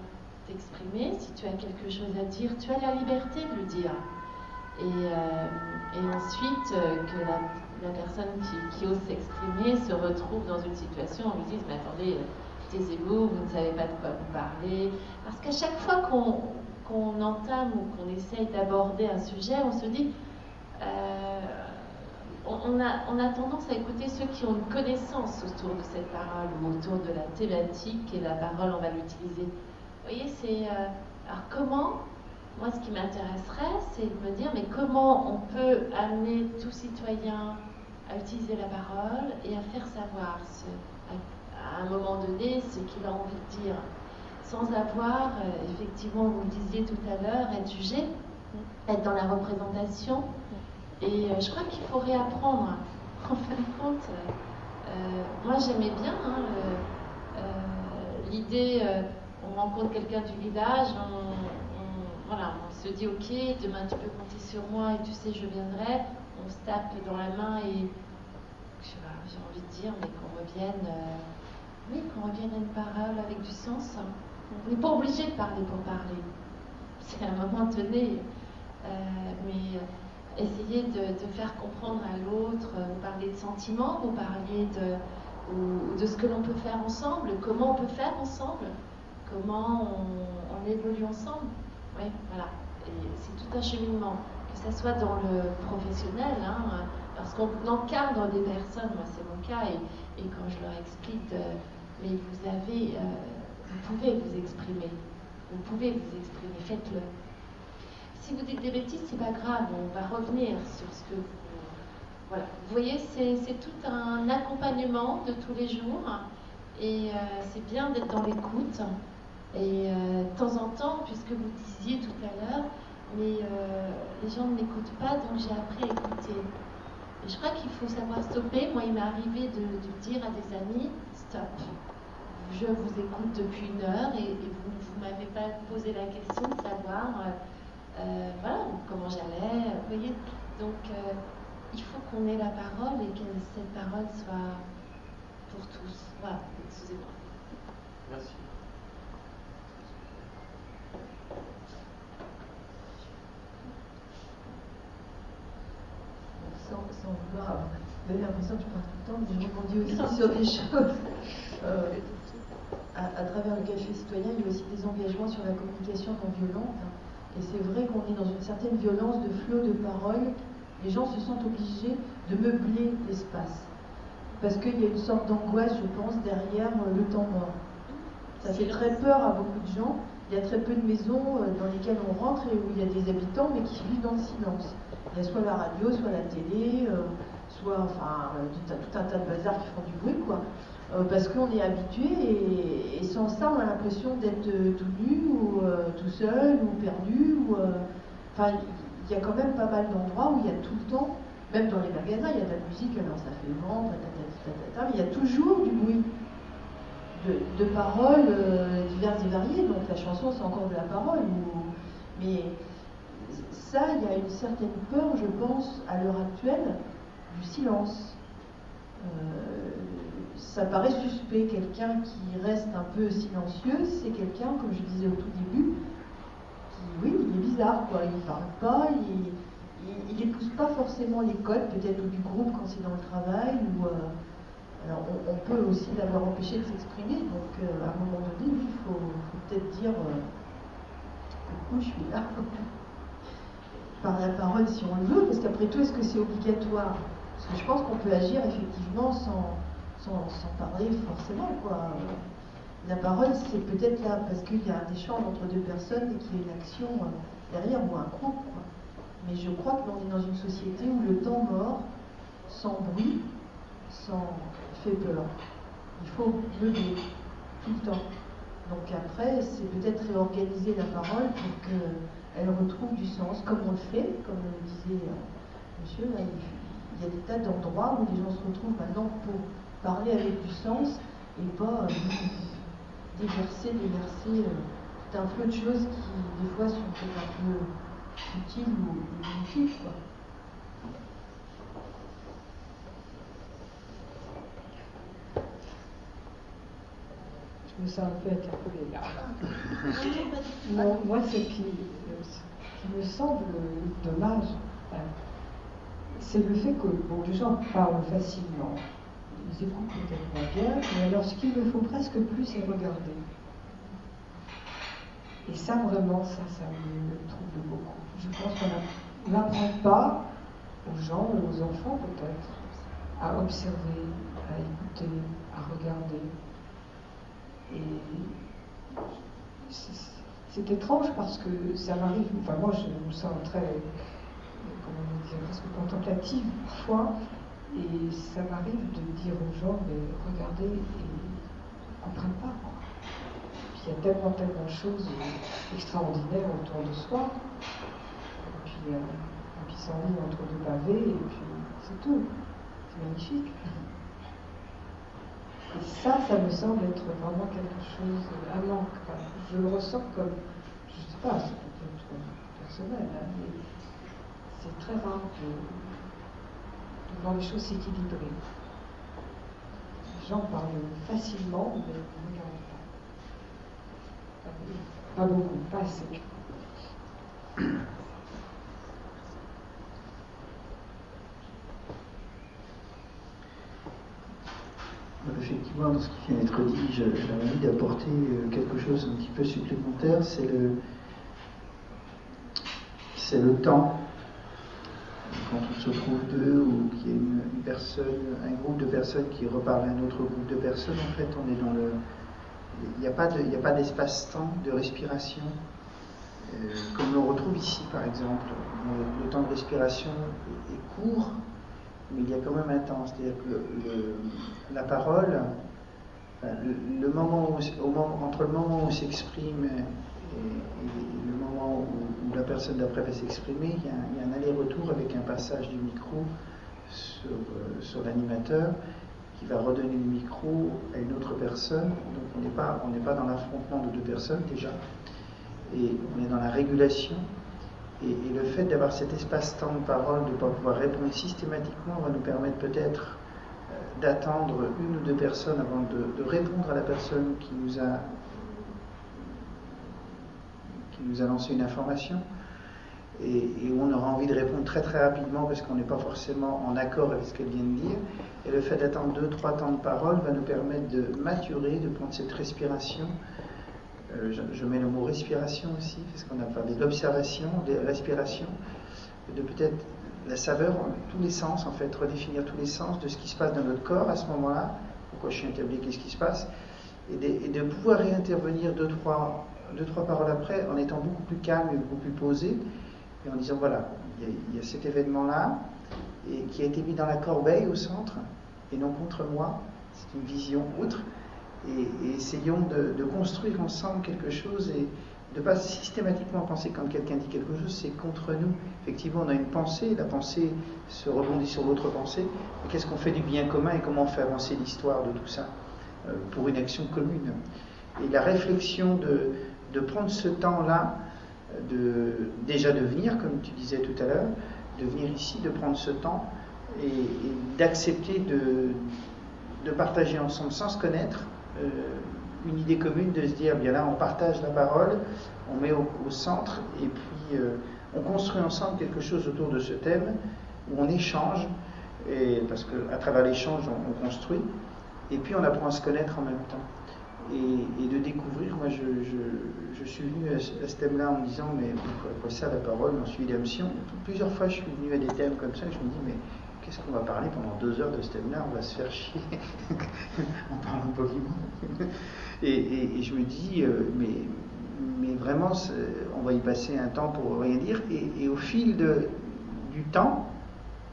t'exprimer, si tu as quelque chose à dire, tu as la liberté de le dire. Et, euh, ensuite, euh, que la, personne qui, ose s'exprimer se retrouve dans une situation où on lui dise, mais attendez, taisez-vous, vous ne savez pas de quoi vous parlez. Parce qu'à chaque fois qu'on entame ou qu'on essaye d'aborder un sujet, on se dit, euh, on a, tendance à écouter ceux qui ont une connaissance autour de cette parole ou autour de la thématique et la parole, on va l'utiliser. Vous voyez, c'est. Euh, alors, comment Moi, ce qui m'intéresserait, c'est de me dire, mais comment on peut amener tout citoyen à utiliser la parole et à faire savoir à, un moment donné ce qu'il a envie de dire, sans avoir, euh, effectivement, vous le disiez tout à l'heure, être jugé, être dans la représentation et euh, je crois qu'il faut réapprendre. En fin de compte, euh, moi j'aimais bien hein, euh, l'idée, on rencontre quelqu'un du village, on, voilà, on se dit ok, demain tu peux compter sur moi et tu sais je viendrai, on se tape dans la main et j'ai envie de dire, mais qu'on revienne, oui, qu'on revienne à une parole avec du sens. On n'est pas obligé de parler pour parler. C'est à un moment donné, mais essayer de, faire comprendre à l'autre, vous parler de sentiments, vous parler de, de ce que l'on peut faire ensemble, comment on peut faire ensemble, comment on, évolue ensemble. Oui, voilà. c'est tout un cheminement, que ce soit dans le professionnel, hein, lorsqu'on encadre des personnes, moi c'est mon cas, et, quand je leur explique, mais vous avez, euh, vous pouvez vous exprimer, vous pouvez vous exprimer, faites-le si vous dites des bêtises, c'est pas grave, on va revenir sur ce que vous. Voilà. Vous voyez, c'est tout un accompagnement de tous les jours. Et euh, c'est bien d'être dans l'écoute. Et euh, de temps en temps, puisque vous disiez tout à l'heure, mais euh, les gens ne m'écoutent pas, donc j'ai appris à écouter. Et je crois qu'il faut savoir stopper. Moi, il m'est arrivé de, dire à des amis, stop. Je vous écoute depuis une heure et, vous ne m'avez pas posé la question de savoir voilà, comment j'allais, vous voyez. Donc, euh, il faut qu'on ait la parole et que cette parole soit pour tous. Voilà, excusez-moi. Merci. Sans, sans vouloir donner l'impression que je parle tout le temps, mais je rebondis aussi sur des choses. Euh, à, à, travers le café citoyen, il y a aussi des engagements sur la communication non violente. Et c'est vrai qu'on est dans une certaine violence de flot de paroles. Les gens se sentent obligés de meubler l'espace. Parce qu'il y a une sorte d'angoisse, je pense, derrière euh, le temps mort. Ça fait très peur à beaucoup de gens. Il y a très peu de maisons euh, dans lesquelles on rentre et où il y a des habitants, mais qui vivent dans le silence. Il y a soit la radio, soit la télé, euh, soit enfin, tout, un tas de bazars qui font du bruit, quoi. Euh, parce qu'on est habitué et, sans ça on a l'impression d'être euh, tout nu ou euh, tout seul ou perdu. Ou, enfin, il y a quand même pas mal d'endroits où il y a tout le temps, même dans les magasins, il y a de la musique, alors ça fait vendre, mais il y a toujours du bruit. De, paroles diverses et variées, donc la chanson c'est encore de la parole, mais ça, il y a une certaine peur, je pense, à l'heure actuelle, du silence ça paraît suspect. Quelqu'un qui reste un peu silencieux, c'est quelqu'un, comme je disais au tout début, qui, oui, il est bizarre, quoi. Il ne parle pas, il n'épouse pas forcément les codes, peut-être, ou du groupe quand c'est dans le travail, ou. Euh, Alors, on, peut aussi l'avoir empêché de s'exprimer, donc à un moment donné, il faut, peut-être dire coucou, je suis là, par la parole si on le veut, parce qu'après tout, est-ce que c'est obligatoire? Parce que je pense qu'on peut agir effectivement sans, sans, parler forcément, quoi. La parole, c'est peut-être là parce qu'il y a un échange entre deux personnes et qu'il y a une action derrière ou un groupe. Mais je crois que l'on est dans une société où le temps mort, sans bruit, sans fait peur. Il faut meubler tout le temps. Donc après, c'est peut-être réorganiser la parole pour qu'elle retrouve du sens, comme on le fait, comme le disait euh, monsieur, il y a des tas d'endroits où les gens se retrouvent maintenant pour parler avec du sens et pas euh, déverser, déverser euh, tout un flot de choses qui, des fois, sont peut-être un peu utiles ou, inutiles. Quoi. Je me sens un peu interpellée là. non, moi, ce qui, me semble dommage, c'est le fait que bon, les gens parlent facilement, ils écoutent peut-être moins bien, mais alors ce qu'il me faut presque plus, c'est regarder. Et ça, vraiment, ça, ça me trouble beaucoup. Je pense qu'on n'apprend pas aux gens, aux enfants peut-être, à observer, à écouter, à regarder. Et c'est étrange parce que ça m'arrive, enfin moi je me sens très, comment dire, presque contemplative parfois, et ça m'arrive de dire aux gens, mais regardez, ils ne comprennent pas. Il y a tellement, tellement de choses extraordinaires autour de soi, et puis un pissenlit entre deux pavés, et puis c'est tout. C'est magnifique. Et ça, ça me semble être vraiment quelque chose, un manque. je le ressens comme, je ne sais pas, c'est peut-être personnel, hein, mais c'est très rare de, voir les choses s'équilibrer. Les gens parlent facilement, mais ne regardent pas. Pas beaucoup, pas assez. Effectivement, dans ce qui vient d'être dit, j'avais envie d'apporter euh, quelque chose un petit peu supplémentaire, c'est le, c'est le temps. Quand on se trouve deux ou qu'il y a une, personne, un groupe de personnes qui reparle à un autre groupe de personnes, en fait, on est dans le. Il n'y a pas d'espace-temps de, respiration, euh, comme on retrouve ici, par exemple. Le, temps de respiration est court, mais il y a quand même un temps. C'est-à-dire que la parole, le, moment, entre le moment où s'exprime le moment où, la personne d'après va s'exprimer, il, y a un aller-retour avec un passage du micro sur, euh, sur l'animateur qui va redonner le micro à une autre personne. Donc on n'est pas, pas dans l'affrontement de deux personnes déjà, et on est dans la régulation et, le fait d'avoir cet espace-temps de parole, de ne pas pouvoir répondre systématiquement, va nous permettre peut-être euh, d'attendre une ou deux personnes avant de, répondre à la personne qui nous a nous a lancé une information et, où on aura envie de répondre très très rapidement parce qu'on n'est pas forcément en accord avec ce qu'elle vient de dire. Et le fait d'attendre deux, trois temps de parole va nous permettre de maturer, de prendre cette respiration. Euh, je, mets le mot respiration aussi, parce qu'on a parlé d'observation, de respiration, de peut-être la saveur, tous les sens en fait, redéfinir tous les sens de ce qui se passe dans notre corps à ce moment-là, pourquoi je suis établi, qu'est-ce qui se passe, et de, pouvoir réintervenir deux trois, deux, trois paroles après en étant beaucoup plus calme et beaucoup plus posé, et en disant voilà, il y a, cet événement-là, et qui a été mis dans la corbeille au centre, et non contre moi, c'est une vision outre et, essayons de, construire ensemble quelque chose et de ne pas systématiquement penser quand quelqu'un dit quelque chose, c'est contre nous. Effectivement, on a une pensée, la pensée se rebondit sur l'autre pensée, mais qu'est-ce qu'on fait du bien commun et comment on fait avancer l'histoire de tout ça euh, pour une action commune? Et la réflexion de, prendre ce temps-là, de, déjà de venir, comme tu disais tout à l'heure, de venir ici, de prendre ce temps et, d'accepter de, de partager ensemble sans se connaître, euh, une idée commune de se dire, bien là, on partage la parole, on met au, centre, et puis euh, on construit ensemble quelque chose autour de ce thème, où on échange, parce qu'à travers l'échange, on, construit, et puis on apprend à se connaître en même temps. Et, de découvrir, moi je, suis venu à, ce thème-là en me disant, mais quoi, ça la parole, on suit Sion Plusieurs fois je suis venu à des thèmes comme ça, et je me dis, mais qu'est-ce qu'on va parler pendant deux heures de ce thème-là? On va se faire chier en parlant de Pokémon. et, et, je me dis, euh, mais, vraiment, on va y passer un temps pour rien dire. Et, au fil du temps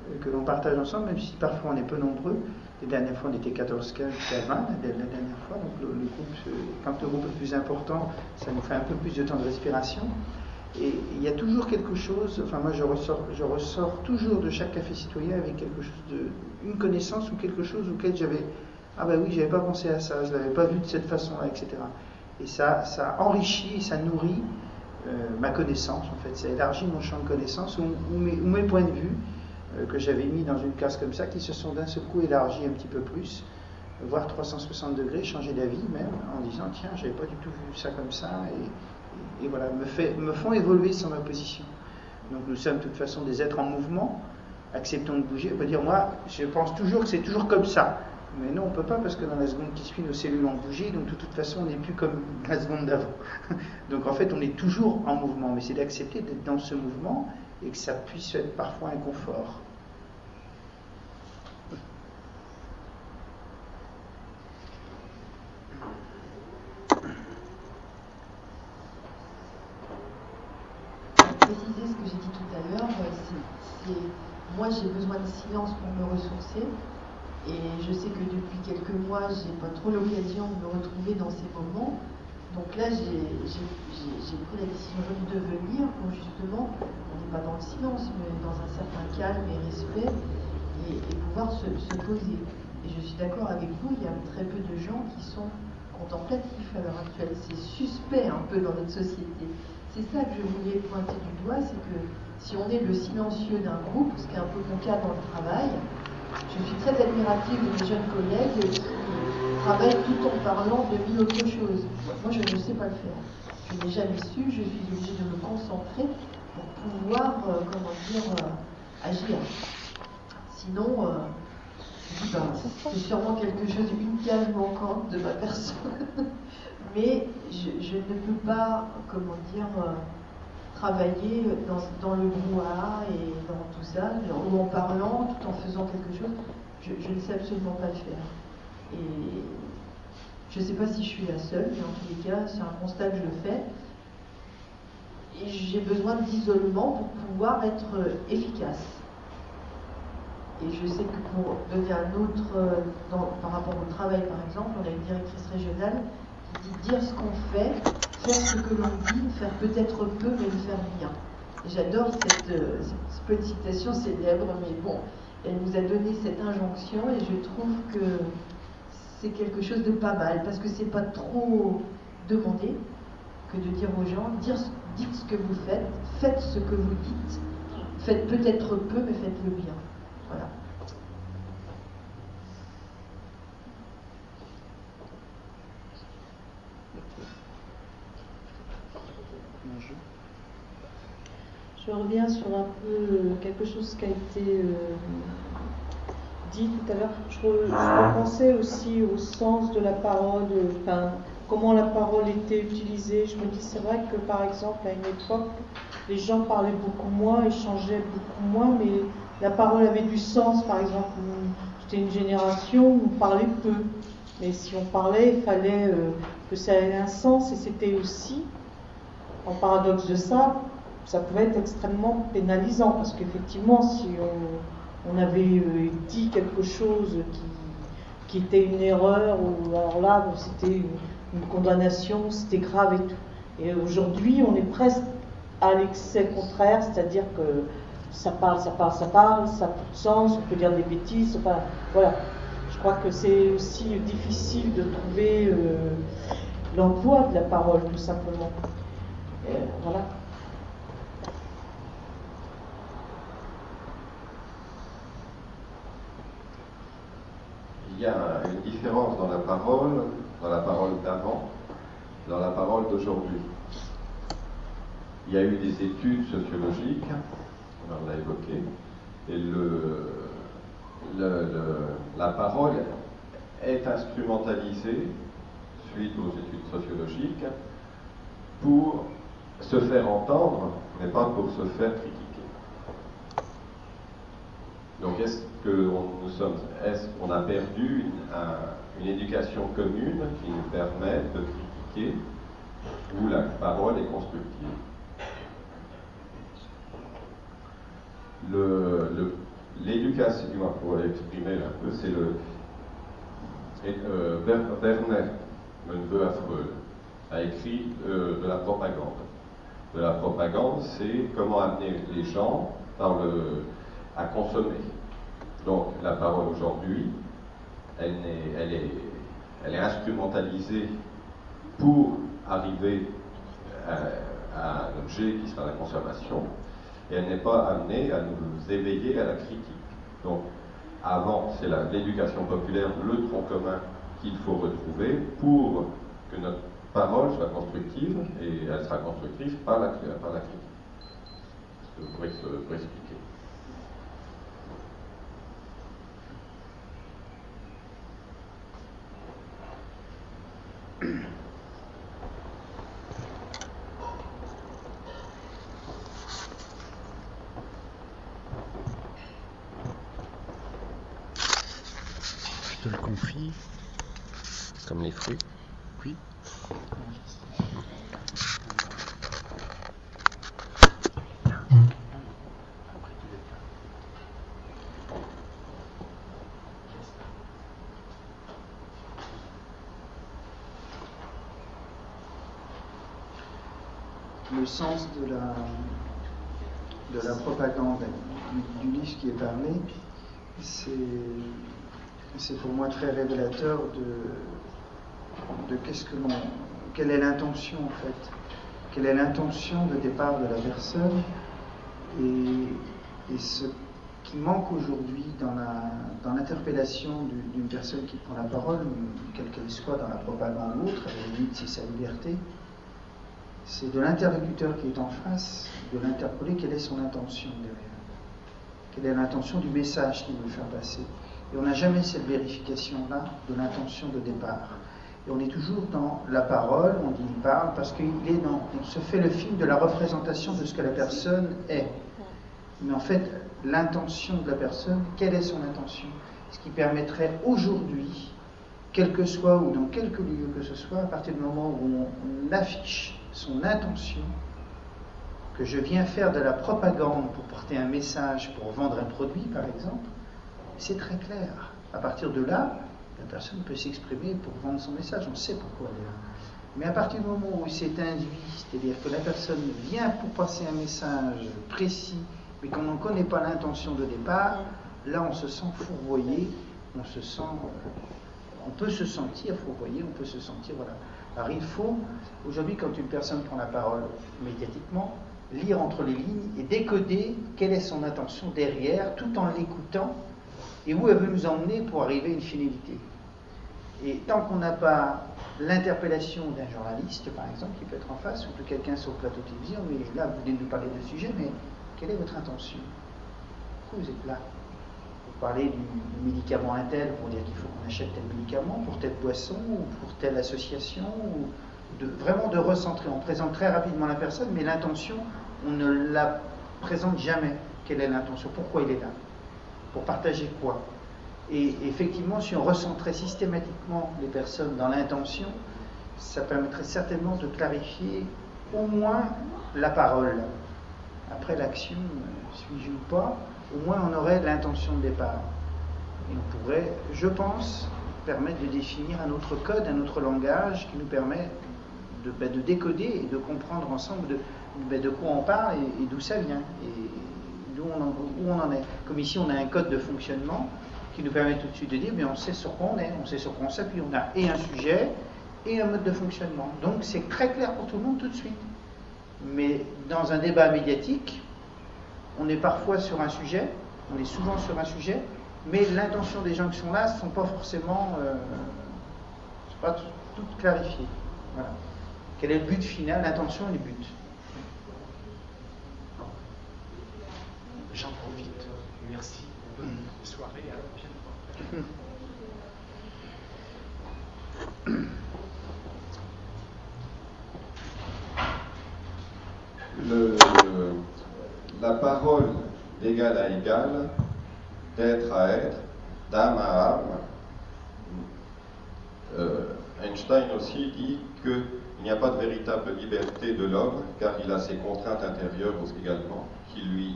euh, que l'on partage ensemble, même si parfois on est peu nombreux, les dernières fois on était 14 15 jusqu'à 20 la, dernière fois, donc quand le groupe est plus important, ça nous fait un peu plus de temps de respiration. Et il y a toujours quelque chose, enfin moi je ressors, je ressors toujours de chaque café citoyen avec quelque chose de, une connaissance ou quelque chose auquel j'avais, ah ben oui, j'avais pas pensé à ça, je l'avais pas vu de cette façon-là, etc. Et ça, ça enrichit, ça nourrit euh, ma connaissance, en fait, ça élargit mon champ de connaissance ou, mes, points de vue que j'avais mis dans une case comme ça, qui se sont d'un seul coup élargis un petit peu plus, voire 360 degrés, changer d'avis même, en disant tiens, j'avais pas du tout vu ça comme ça, et, voilà, me font évoluer sur ma position. Donc nous sommes de toute façon des êtres en mouvement, acceptons de bouger. On peut dire moi, je pense toujours que c'est toujours comme ça. Mais non, on ne peut pas parce que dans la seconde qui suit, nos cellules ont bougé, donc de toute façon, on n'est plus comme la seconde d'avant. donc en fait, on est toujours en mouvement, mais c'est d'accepter d'être dans ce mouvement et que ça puisse être parfois inconfort. préciser ce que j'ai dit tout à l'heure, c'est moi j'ai besoin de silence pour me ressourcer. Et je sais que depuis quelques mois, j'ai pas trop l'occasion de me retrouver dans ces moments. Donc là, j'ai pris la décision de venir pour justement, pas dans le silence, mais dans un certain calme et respect, et, pouvoir se, poser. Et je suis d'accord avec vous, il y a très peu de gens qui sont contemplatifs à l'heure actuelle. C'est suspect un peu dans notre société. C'est ça que je voulais pointer du doigt, c'est que si on est le silencieux d'un groupe, ce qui est un peu mon cas dans le travail, je suis très admirative de mes jeunes collègues qui travaillent tout en parlant de mille autres choses. Moi, je ne sais pas le faire. Je n'ai jamais su, je suis obligée de me concentrer pour pouvoir, euh, comment dire, euh, agir. Sinon, euh, ben, c'est sûrement quelque chose, une cage manquante de ma personne. Mais je, je, ne peux pas, comment dire, travailler dans, le brouhaha et dans tout ça, ou en parlant, tout en faisant quelque chose. Je, ne sais absolument pas le faire. Et je ne sais pas si je suis la seule, mais en tous les cas, c'est un constat que je fais. J'ai besoin d'isolement pour pouvoir être efficace. Et je sais que pour donner un autre, par rapport au travail par exemple, on a une directrice régionale qui dit dire ce qu'on fait, faire ce que l'on dit, faire peut-être peu, mais le faire bien. J'adore cette, euh, cette, petite citation célèbre, mais bon, elle nous a donné cette injonction et je trouve que c'est quelque chose de pas mal parce que c'est pas trop demandé que de dire aux gens dites ce que vous faites, faites ce que vous dites, faites peut-être peu, mais faites-le bien. Voilà. Je reviens sur un peu euh, quelque chose qui a été euh, dit tout à l'heure. Je, repensais aussi au sens de la parole, enfin, comment la parole était utilisée. Je me dis, c'est vrai que par exemple, à une époque, les gens parlaient beaucoup moins, échangeaient beaucoup moins, mais la parole avait du sens. Par exemple, j'étais une génération où on parlait peu. Mais si on parlait, il fallait euh, que ça ait un sens et c'était aussi, en paradoxe de ça, ça pouvait être extrêmement pénalisant parce qu'effectivement, si on, avait euh, dit quelque chose qui, était une erreur, ou alors là, c'était une, condamnation, c'était grave et tout. Et aujourd'hui, on est presque à l'excès contraire, c'est-à-dire que ça parle, ça parle, ça parle, ça a tout de sens, on peut dire des bêtises, voilà. Je crois que c'est aussi difficile de trouver euh, l'emploi de la parole, tout simplement. voilà. il y a une différence dans la parole, dans la parole d'avant, dans la parole d'aujourd'hui. Il y a eu des études sociologiques, on en a évoqué, et le, la parole est instrumentalisée, suite aux études sociologiques, pour se faire entendre, mais pas pour se faire critiquer. Donc est-ce qu'on nous sommes, est-ce qu'on a perdu une, éducation commune qui nous permet de critiquer où la parole est constructive? L'éducation, pour exprimer un peu, c'est le. Euh, Werner, le neveu affreux, a écrit euh, de la propagande. De la propagande, c'est comment amener les gens par le, à consommer. Donc la parole aujourd'hui, elle, est, instrumentalisée pour arriver à, à un objet qui sera la consommation et elle n'est pas amenée à nous éveiller à la critique. Donc, avant, c'est l'éducation populaire, le tronc commun qu'il faut retrouver pour que notre parole soit constructive, et elle sera constructive par la, par la critique. Expliquer. Comme les fruits sens de la, de la propagande du, livre qui est parlé, c'est pour moi très révélateur de, de qu'est-ce que quelle est l'intention en fait, quelle est l'intention de départ de la personne. Et, ce qui manque aujourd'hui dans, la, dans l'interpellation d'une personne qui prend la parole, quelle qu'elle soit dans la propagande ou autre, à limite c'est sa liberté, c'est de l'interlocuteur qui est en face, de l'interpeller quelle est son intention derrière, quelle est l'intention du message qu'il veut faire passer. Et on n'a jamais cette vérification-là de l'intention de départ. Et on est toujours dans la parole, on dit il parle, parce qu'il est dans, il se fait le film de la représentation de ce que la personne est. Mais en fait, l'intention de la personne, quelle est son intention? Ce qui permettrait aujourd'hui, quel que soit ou dans quelque lieu que ce soit, à partir du moment où on affiche son intention, que je viens faire de la propagande pour porter un message, pour vendre un produit par exemple, c'est très clair. À partir de là, la personne peut s'exprimer pour vendre son message. On sait pourquoi elle est là. Mais à partir du moment où c'est induit, c'est-à-dire que la personne vient pour passer un message précis, mais qu'on n'en connaît pas l'intention de départ, là on se sent fourvoyé, on se sent, on peut se sentir fourvoyé, on peut se sentir voilà. Alors il faut aujourd'hui quand une personne prend la parole médiatiquement, lire entre les lignes et décoder quelle est son intention derrière, tout en l'écoutant et où elle veut nous emmener pour arriver à une finalité. Et tant qu'on n'a pas l'interpellation d'un journaliste, par exemple, qui peut être en face, ou de quelqu'un sur le plateau télévision, mais là, vous venez de nous parler de sujet, mais quelle est votre intention? Pourquoi vous êtes là? Vous parlez du, médicament Intel pour dire qu'il faut qu'on achète tel médicament, pour telle boisson, ou pour telle association, ou vraiment de recentrer. On présente très rapidement la personne, mais l'intention, on ne la présente jamais. Quelle est l'intention Pourquoi il est là pour partager quoi Et effectivement, si on recentrait systématiquement les personnes dans l'intention, ça permettrait certainement de clarifier au moins la parole. Après l'action, euh, suis-je ou pas, au moins on aurait l'intention de départ. Et on pourrait, je pense, permettre de définir un autre code, un autre langage qui nous permet de, ben, de décoder et de comprendre ensemble de, ben, quoi on parle et, d'où ça vient. Et, où on, en, est. Comme ici, on a un code de fonctionnement qui nous permet tout de suite de dire, mais on sait sur quoi on est, on sait sur quoi on s'appuie. On a et un sujet et un mode de fonctionnement. Donc c'est très clair pour tout le monde tout de suite. Mais dans un débat médiatique, on est parfois sur un sujet, on est souvent sur un sujet, mais l'intention des gens qui sont là ne sont pas forcément euh, pas toutes clarifiées. Voilà. Quel est le but final, l'intention et le but J'en profite. Merci. soirées à la Le, la parole d'égal à égal, d'être à être, d'âme à âme. Euh, Einstein aussi dit qu'il n'y a pas de véritable liberté de l'homme car il a ses contraintes intérieures également qui lui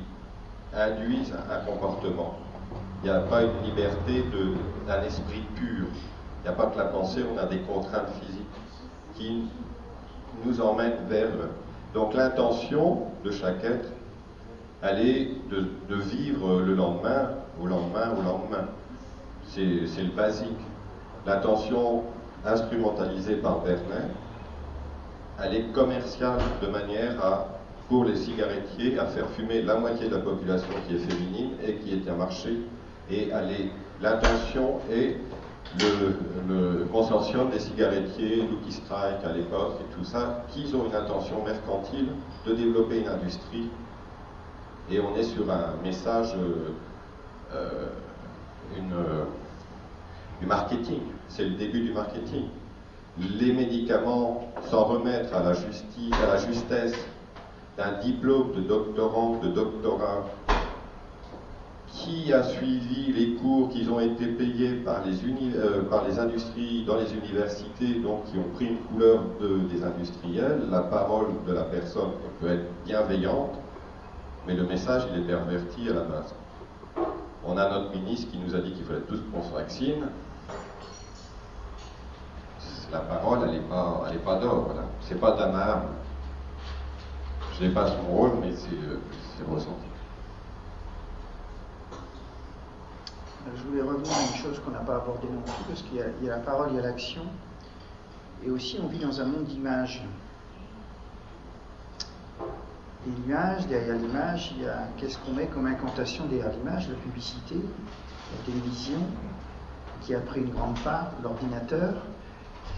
induisent un comportement. Il n'y a pas une liberté d'un esprit pur. Il n'y a pas que la pensée, on a des contraintes physiques qui nous emmènent vers. Donc l'intention de chaque être, est de, vivre le lendemain, au lendemain, au lendemain. C'est le basique. L'intention instrumentalisée par Bernin, elle est commerciale de manière à, pour les cigarettiers, à faire fumer la moitié de la population qui est féminine et qui est un marché. Et l'intention est le, le, consortium des cigarettiers, Lucky Strike à l'époque et tout ça, qu'ils ont une intention mercantile de développer une industrie. Et on est sur un message, euh, une, du marketing. C'est le début du marketing. Les médicaments, sans remettre à la, justice, à la justesse d'un diplôme de doctorant, de doctorat, qui a suivi les cours qui ont été payés par les, euh, par les industries dans les universités, donc qui ont pris une couleur de, des industriels. La parole de la personne peut être bienveillante, mais le message, il est perverti à la base. On a notre ministre qui nous a dit qu'il fallait tous qu'on se vaccine. La parole, elle n'est pas, elle est pas d'or. Voilà. C'est pas âme. Je n'ai pas son rôle, mais c'est ressenti. Je voulais revenir à une chose qu'on n'a pas abordée non plus, parce qu'il y, y, a la parole, il y a l'action, et aussi on vit dans un monde d'images. Et l'image, derrière l'image, il y a qu'est-ce qu'on met comme incantation derrière l'image La publicité, la télévision, qui a pris une grande part, l'ordinateur,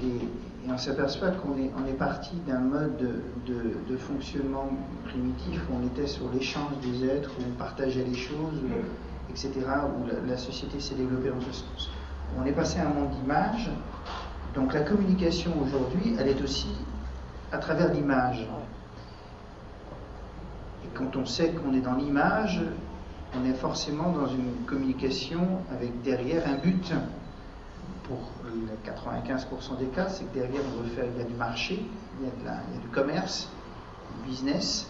et, on s'aperçoit qu'on est, parti d'un mode de, fonctionnement primitif où on était sur l'échange des êtres, où on partageait les choses, etc., où la, la société s'est développée dans ce sens. On est passé à un monde d'images, donc la communication aujourd'hui, elle est aussi à travers l'image. Quand on sait qu'on est dans l'image, on est forcément dans une communication avec derrière un but. Pour les 95% des cas, c'est que derrière, on veut faire, il y a du marché, il y a, du commerce, du business,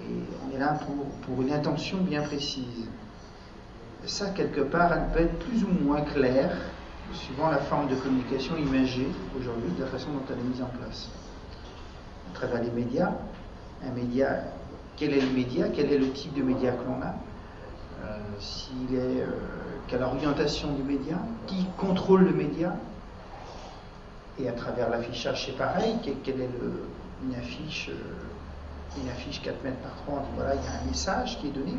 et on est là pour, pour une intention bien précise ça, quelque part, elle peut être plus ou moins claire, suivant la forme de communication imagée aujourd'hui, de la façon dont elle est mise en place. À travers les médias, un média, quel est le média, quel est le type de média que l'on a, euh, s'il est, euh, quelle orientation du média, qui contrôle le média, et à travers l'affichage, c'est pareil, quelle, est le, une affiche, euh, une affiche 4 mètres par 3, on dit voilà, il y a un message qui est donné,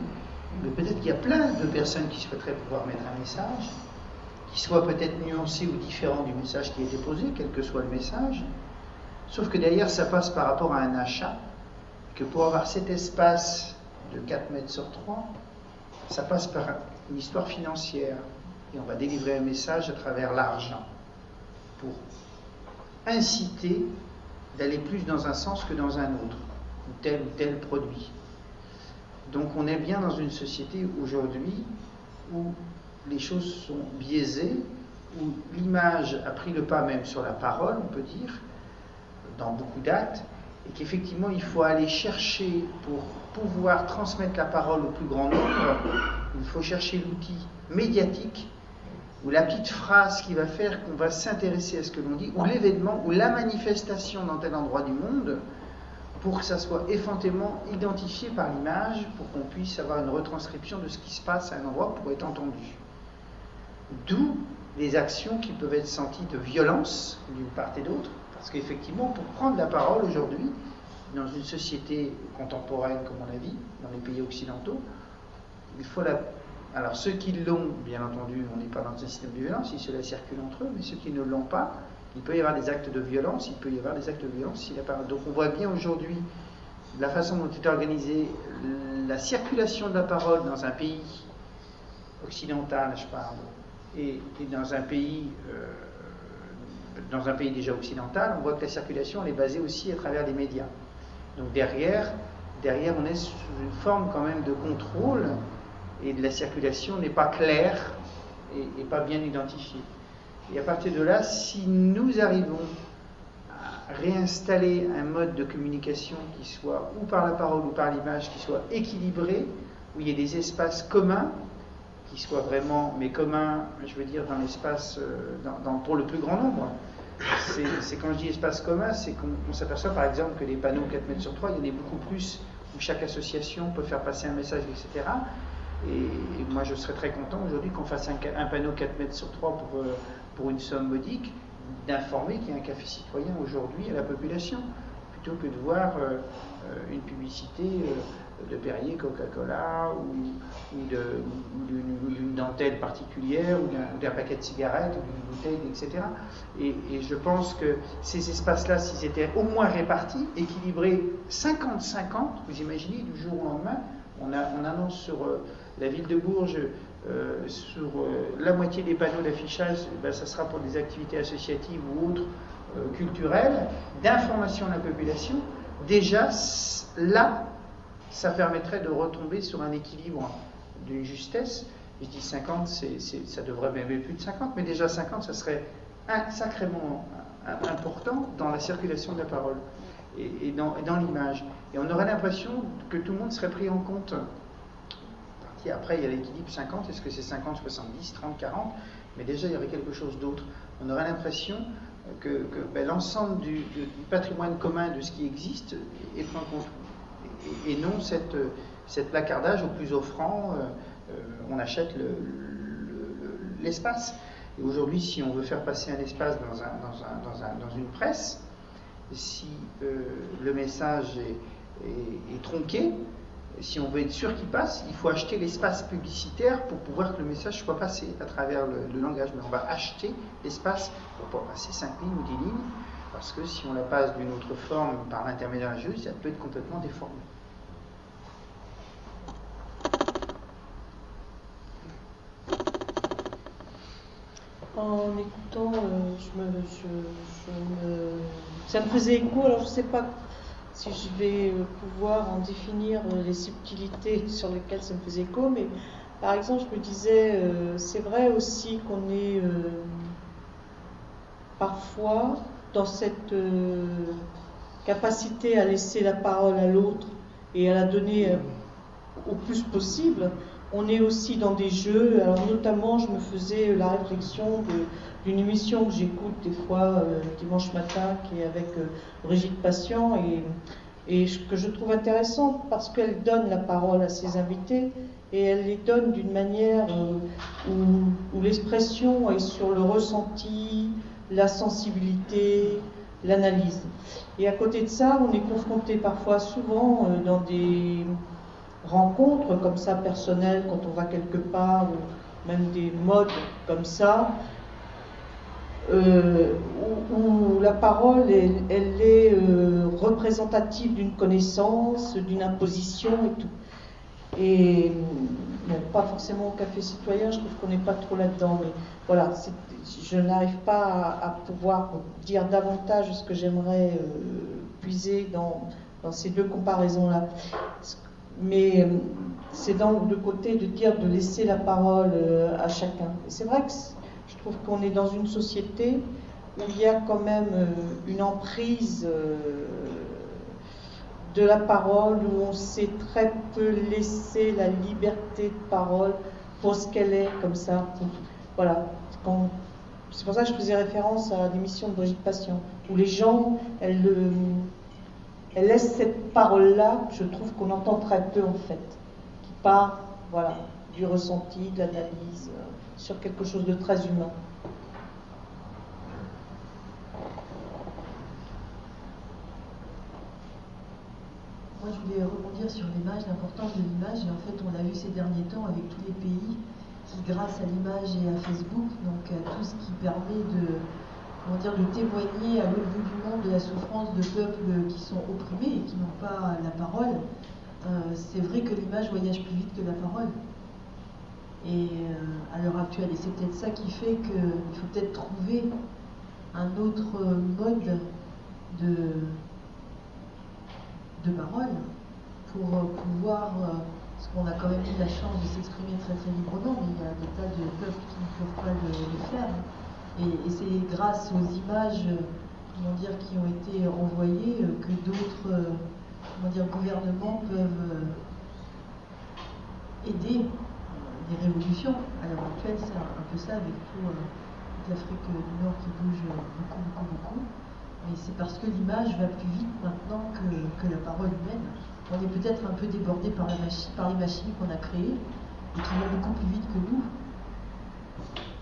mais peut-être qu'il y a plein de personnes qui souhaiteraient pouvoir mettre un message qui soit peut-être nuancé ou différent du message qui est déposé, quel que soit le message. Sauf que derrière, ça passe par rapport à un achat, que pour avoir cet espace de 4 mètres sur 3, ça passe par une histoire financière. Et on va délivrer un message à travers l'argent pour inciter d'aller plus dans un sens que dans un autre, ou tel ou tel produit. Donc on est bien dans une société aujourd'hui où les choses sont biaisées, où l'image a pris le pas même sur la parole, on peut dire, dans beaucoup d'actes, et qu'effectivement il faut aller chercher pour pouvoir transmettre la parole au plus grand nombre, il faut chercher l'outil médiatique ou la petite phrase qui va faire qu'on va s'intéresser à ce que l'on dit, ou l'événement, ou la manifestation dans tel endroit du monde, pour que ça soit effrontément identifié par l'image, pour qu'on puisse avoir une retranscription de ce qui se passe à un endroit pour être entendu. D'où les actions qui peuvent être senties de violence d'une part et d'autre, parce qu'effectivement, pour prendre la parole aujourd'hui, dans une société contemporaine comme on a vu, dans les pays occidentaux, il faut la... Alors ceux qui l'ont, bien entendu, on n'est pas dans un système de violence, si cela circule entre eux, mais ceux qui ne l'ont pas, il peut y avoir des actes de violence, il peut y avoir des actes de violence s'il pas. Donc on voit bien aujourd'hui la façon dont est organisée la circulation de la parole dans un pays occidentale, je parle, et, dans un pays dans un pays déjà occidental, on voit que la circulation est basée aussi à travers les médias. Donc derrière, derrière on est sous une forme quand même de contrôle et la circulation n'est pas claire et, pas bien identifiée. Et à partir de là, si nous arrivons à réinstaller un mode de communication qui soit ou par la parole ou par l'image, qui soit équilibré, où il y ait des espaces communs, qui soient vraiment, mais communs, je veux dire, dans l'espace, euh, pour le plus grand nombre, c'est quand je dis espace commun, c'est qu'on s'aperçoit par exemple que les panneaux 4 mètres sur 3, il y en a beaucoup plus où chaque association peut faire passer un message, etc. Et, moi, je serais très content aujourd'hui qu'on fasse un, panneau 4 mètres sur 3 pour, euh, pour une somme modique, d'informer qu'il y a un café citoyen aujourd'hui à la population, plutôt que de voir euh, euh, une publicité de Perrier, Coca-Cola, ou, d'une dentelle particulière, ou d'un paquet de cigarettes, ou d'une bouteille, etc. Et, je pense que ces espaces-là, s'ils étaient au moins répartis, équilibrés 50-50, vous imaginez, du jour au lendemain, on, annonce sur euh, la ville de Bourges, euh, sur euh, la moitié des panneaux d'affichage, ben, ça sera pour des activités associatives ou autres culturelles, d'information de la population. Déjà, là, ça permettrait de retomber sur un équilibre d'une justesse. Je dis 50, ça devrait même être plus de 50, mais déjà 50, ça serait sacrément important dans la circulation de la parole et, dans, l'image. Et on aurait l'impression que tout le monde serait pris en compte. Après, il y a l'équilibre 50, est-ce que c'est 50, 70, 30, 40 Mais déjà, il y aurait quelque chose d'autre. On aurait l'impression que, ben, l'ensemble du, patrimoine commun de ce qui existe est pris en compte et, non cette, cette, placardage au plus offrant, euh, euh, on achète l'espace. et aujourd'hui, si on veut faire passer un espace dans, un, dans, un, dans, un, dans une presse, si euh, le message est, tronqué, si on veut être sûr qu'il passe, il faut acheter l'espace publicitaire pour pouvoir que le message soit passé à travers le, langage. Mais on va acheter l'espace pour pouvoir passer 5 lignes ou 10 lignes, parce que si on la passe d'une autre forme par l'intermédiaire d'un jeu, ça peut être complètement déformé. en écoutant, euh, je, me, ça me faisait écho. Alors je ne sais pas si je vais euh, pouvoir en définir euh, les subtilités sur lesquelles ça me faisait écho, mais par exemple, je me disais, c'est vrai aussi qu'on est parfois dans cette capacité à laisser la parole à l'autre et à la donner au plus possible on est aussi dans des jeux. Alors notamment, je me faisais la réflexion d'une émission que j'écoute des fois euh, dimanche matin, qui est avec euh, Brigitte Patient, et, et que je trouve intéressante parce qu'elle donne la parole à ses invités et elle les donne d'une manière euh, où, où l'expression est sur le ressenti, la sensibilité, l'analyse. Et à côté de ça, on est confronté parfois souvent dans des rencontres comme ça personnelles quand on va quelque part, ou même des modes comme ça, euh, où, la parole, elle, est euh, représentative d'une connaissance, d'une imposition et tout. Et pas forcément au café citoyen, je trouve qu'on n'est pas trop là-dedans, mais voilà, je n'arrive pas à, pouvoir dire davantage ce que j'aimerais euh, puiser dans, ces deux comparaisons-là. Mais euh, c'est donc de côté de dire de laisser la parole euh, à chacun. C'est vrai que trouve qu'on est dans une société où il y a quand même euh, une emprise de la parole, où on sait très peu laisser la liberté de parole pour ce qu'elle est, comme ça. Voilà. C'est pour ça que je faisais référence à l'émission de Brigitte Passion, où les gens, elles, elle laisse cette parole-là, je trouve qu'on entend très peu en fait, qui part voilà, du ressenti, de l'analyse, euh, sur quelque chose de très humain. Moi, je voulais rebondir sur l'image, l'importance de l'image. Et en fait, on l'a vu ces derniers temps avec tous les pays qui, grâce à l'image et à Facebook, donc à tout ce qui permet de, témoigner à l'autre bout du monde de la souffrance de peuples qui sont opprimés et qui n'ont pas la parole, euh, c'est vrai que l'image voyage plus vite que la parole. Et à l'heure actuelle. Et c'est peut-être ça qui fait qu'il faut peut-être trouver un autre mode de, de parole pour pouvoir, parce qu'on a quand même eu la chance de s'exprimer très très librement, mais il y a des tas de peuples qui ne peuvent pas le, faire. Et, c'est grâce aux images comment dire, qui ont été renvoyées que d'autres gouvernements peuvent aider des révolutions. À l'heure actuelle, c'est un, peu ça avec tout, euh, l'Afrique du Nord qui bouge beaucoup, beaucoup, beaucoup. Mais c'est parce que l'image va plus vite maintenant que, la parole humaine. On est peut-être un peu débordé par, par les machines qu'on a créées et qui vont beaucoup plus vite que nous.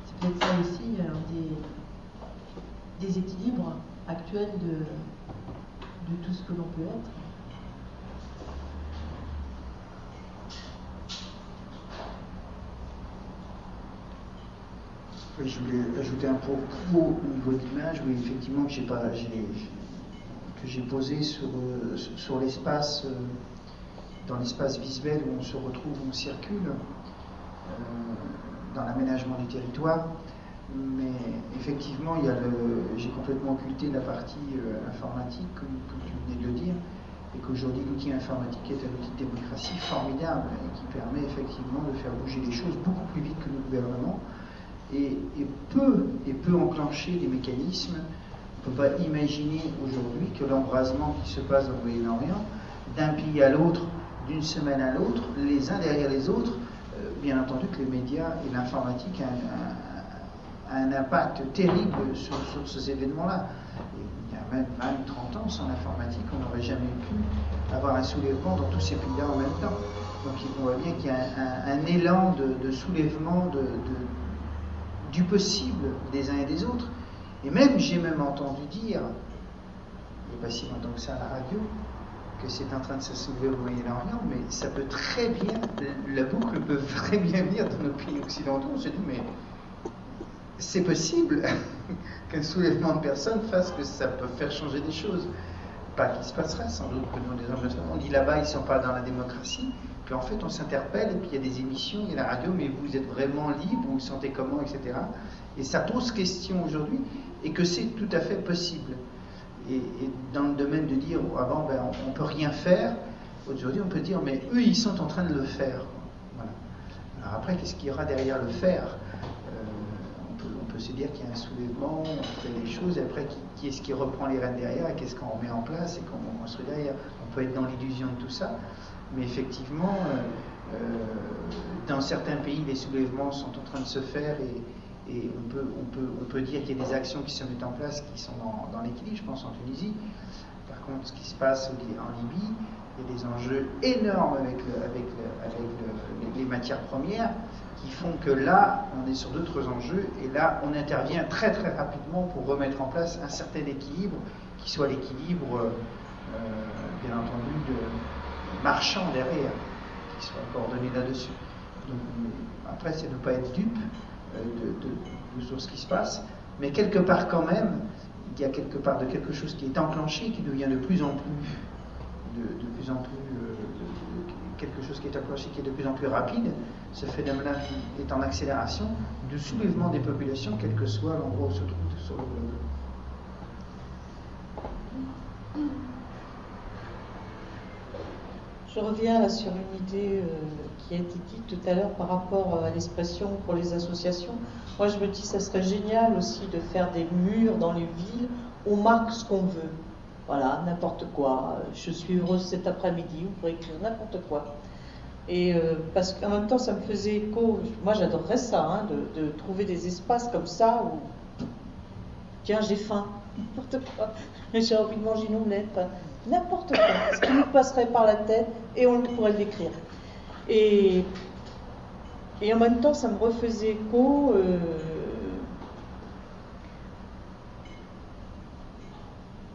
C'est peut-être ça aussi un des, des équilibres actuels de, de tout ce que l'on peut être. Je voulais ajouter un propos au niveau de l'image, oui, effectivement, que j'ai pas, que j'ai posé sur, euh, sur l'espace, euh, dans l'espace visuel où on se retrouve, où on circule, euh, dans l'aménagement du territoire. Mais effectivement, il y a le, j'ai complètement occulté la partie informatique, comme, tu venais de le dire, et qu'aujourd'hui l'outil informatique est un outil de démocratie formidable et qui permet effectivement de faire bouger les choses beaucoup plus vite que le gouvernement et, peut, et peut enclencher des mécanismes. On ne peut pas imaginer aujourd'hui que l'embrasement qui se passe dans le Moyen-Orient, d'un pays à l'autre, d'une semaine à l'autre, les uns derrière les autres, euh, bien entendu que les médias et l'informatique ont un, impact terrible sur, ces événements-là. Il y a même 20, 30 ans, sans l'informatique, on n'aurait jamais pu avoir un soulèvement dans tous ces pays-là en même temps. Donc on voit bien qu'il y a un, élan de, soulèvement de du possible des uns et des autres. Et même, j'ai même entendu dire, il n'y a pas si longtemps que ça à la radio, que c'est en train de se soulever au Moyen-Orient, mais ça peut très bien, la boucle peut très bien venir dans nos pays occidentaux. On se dit, mais c'est possible qu'un soulèvement de personnes fasse que ça peut faire changer des choses. Pas qu'il se passera, sans doute que nous, des on dit là-bas, ils ne sont pas dans la démocratie, puis en fait, on s'interpelle, et puis il y a des émissions, il y a la radio, mais vous êtes vraiment libre, vous vous sentez comment, etc. Et ça pose question aujourd'hui, et que c'est tout à fait possible. Et, dans le domaine de dire, avant, ben, on ne peut rien faire, aujourd'hui, on peut dire, mais eux, ils sont en train de le faire. Voilà. Alors après, qu'est-ce qu'il y aura derrière le faire? Euh, on, peut, on, peut, se dire qu'il y a un soulèvement, on fait des choses, et après, qui, est-ce qui reprend les rênes derrière, et qu'est-ce qu'on met en place, et comment on construit derrière? On peut être dans l'illusion de tout ça. Mais effectivement, euh, euh, dans certains pays, les soulèvements sont en train de se faire et, on, peut, dire qu'il y a des actions qui se mettent en place qui sont dans, l'équilibre, je pense en Tunisie. Par contre, ce qui se passe en Libye, il y a des enjeux énormes avec, avec les matières premières qui font que là, on est sur d'autres enjeux et là, on intervient très très rapidement pour remettre en place un certain équilibre qui soit l'équilibre, euh, bien entendu, de, marchand derrière, qui soit coordonné là-dessus. Après, c'est de ne pas être dupe euh, de, ce qui se passe, mais quelque part quand même, il y a quelque part de quelque chose qui est enclenché, qui devient de plus en plus, de, plus en plus, euh, quelque chose qui est enclenché, qui est de plus en plus rapide. Ce phénomène est en accélération du soulèvement des populations, quel que soit l'endroit où se trouve sur le globe. Je reviens sur une idée euh, qui a été dite tout à l'heure par rapport euh, à l'expression pour les associations. Moi, je me dis, ça serait génial aussi de faire des murs dans les villes où on marque ce qu'on veut. Voilà, n'importe quoi. Je suis heureuse cet après-midi, vous pourrez écrire n'importe quoi. Et euh, parce qu'en même temps, ça me faisait écho. Moi, j'adorerais ça, hein, de, trouver des espaces comme ça où, tiens, j'ai faim, n'importe quoi. J'ai envie de manger une omelette n'importe quoi, ce qui nous passerait par la tête et on pourrait le décrire. Et, et en même temps, ça me refaisait écho. Euh,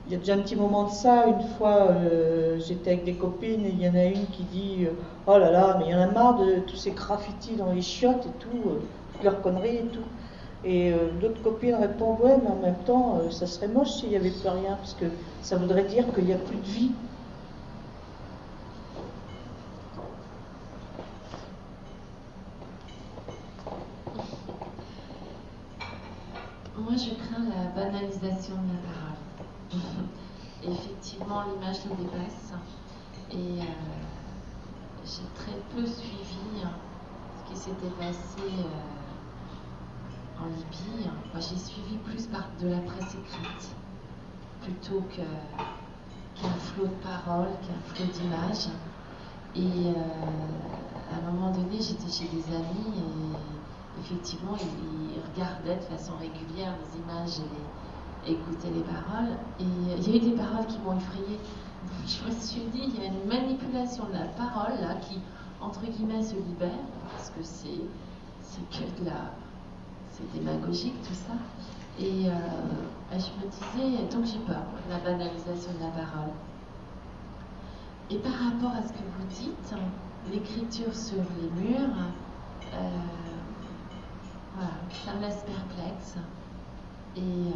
il y a déjà un petit moment de ça, une fois euh, j'étais avec des copines et il y en a une qui dit euh, Oh là là, mais il y en a marre de tous ces graffitis dans les chiottes et tout, toutes leurs conneries et tout. Et euh, d'autres copines répondent Ouais, mais en même temps, euh, ça serait moche s'il n'y avait plus rien, parce que ça voudrait dire qu'il n'y a plus de vie. Moi, je crains la banalisation de la parole. Effectivement, l'image nous dépasse. Et euh, j'ai très peu suivi hein, ce qui s'était passé en Libye. Moi, j'ai suivi plus par de la presse écrite plutôt qu'un flot de paroles, qu'un flot d'images. Et euh, à un moment donné, j'étais chez des amis et effectivement, ils, regardaient de façon régulière les images et écoutaient les paroles. Et il y a eu des paroles qui m'ont effrayée. Je me suis dit, il y a une manipulation de la parole là qui, entre guillemets, se libère parce que c'est que de la. Démagogique tout ça. Et je me disais, donc j'ai peur la banalisation de la parole. Et par rapport à ce que vous dites, l'écriture sur les murs, euh, voilà, ça me laisse perplexe. Et euh,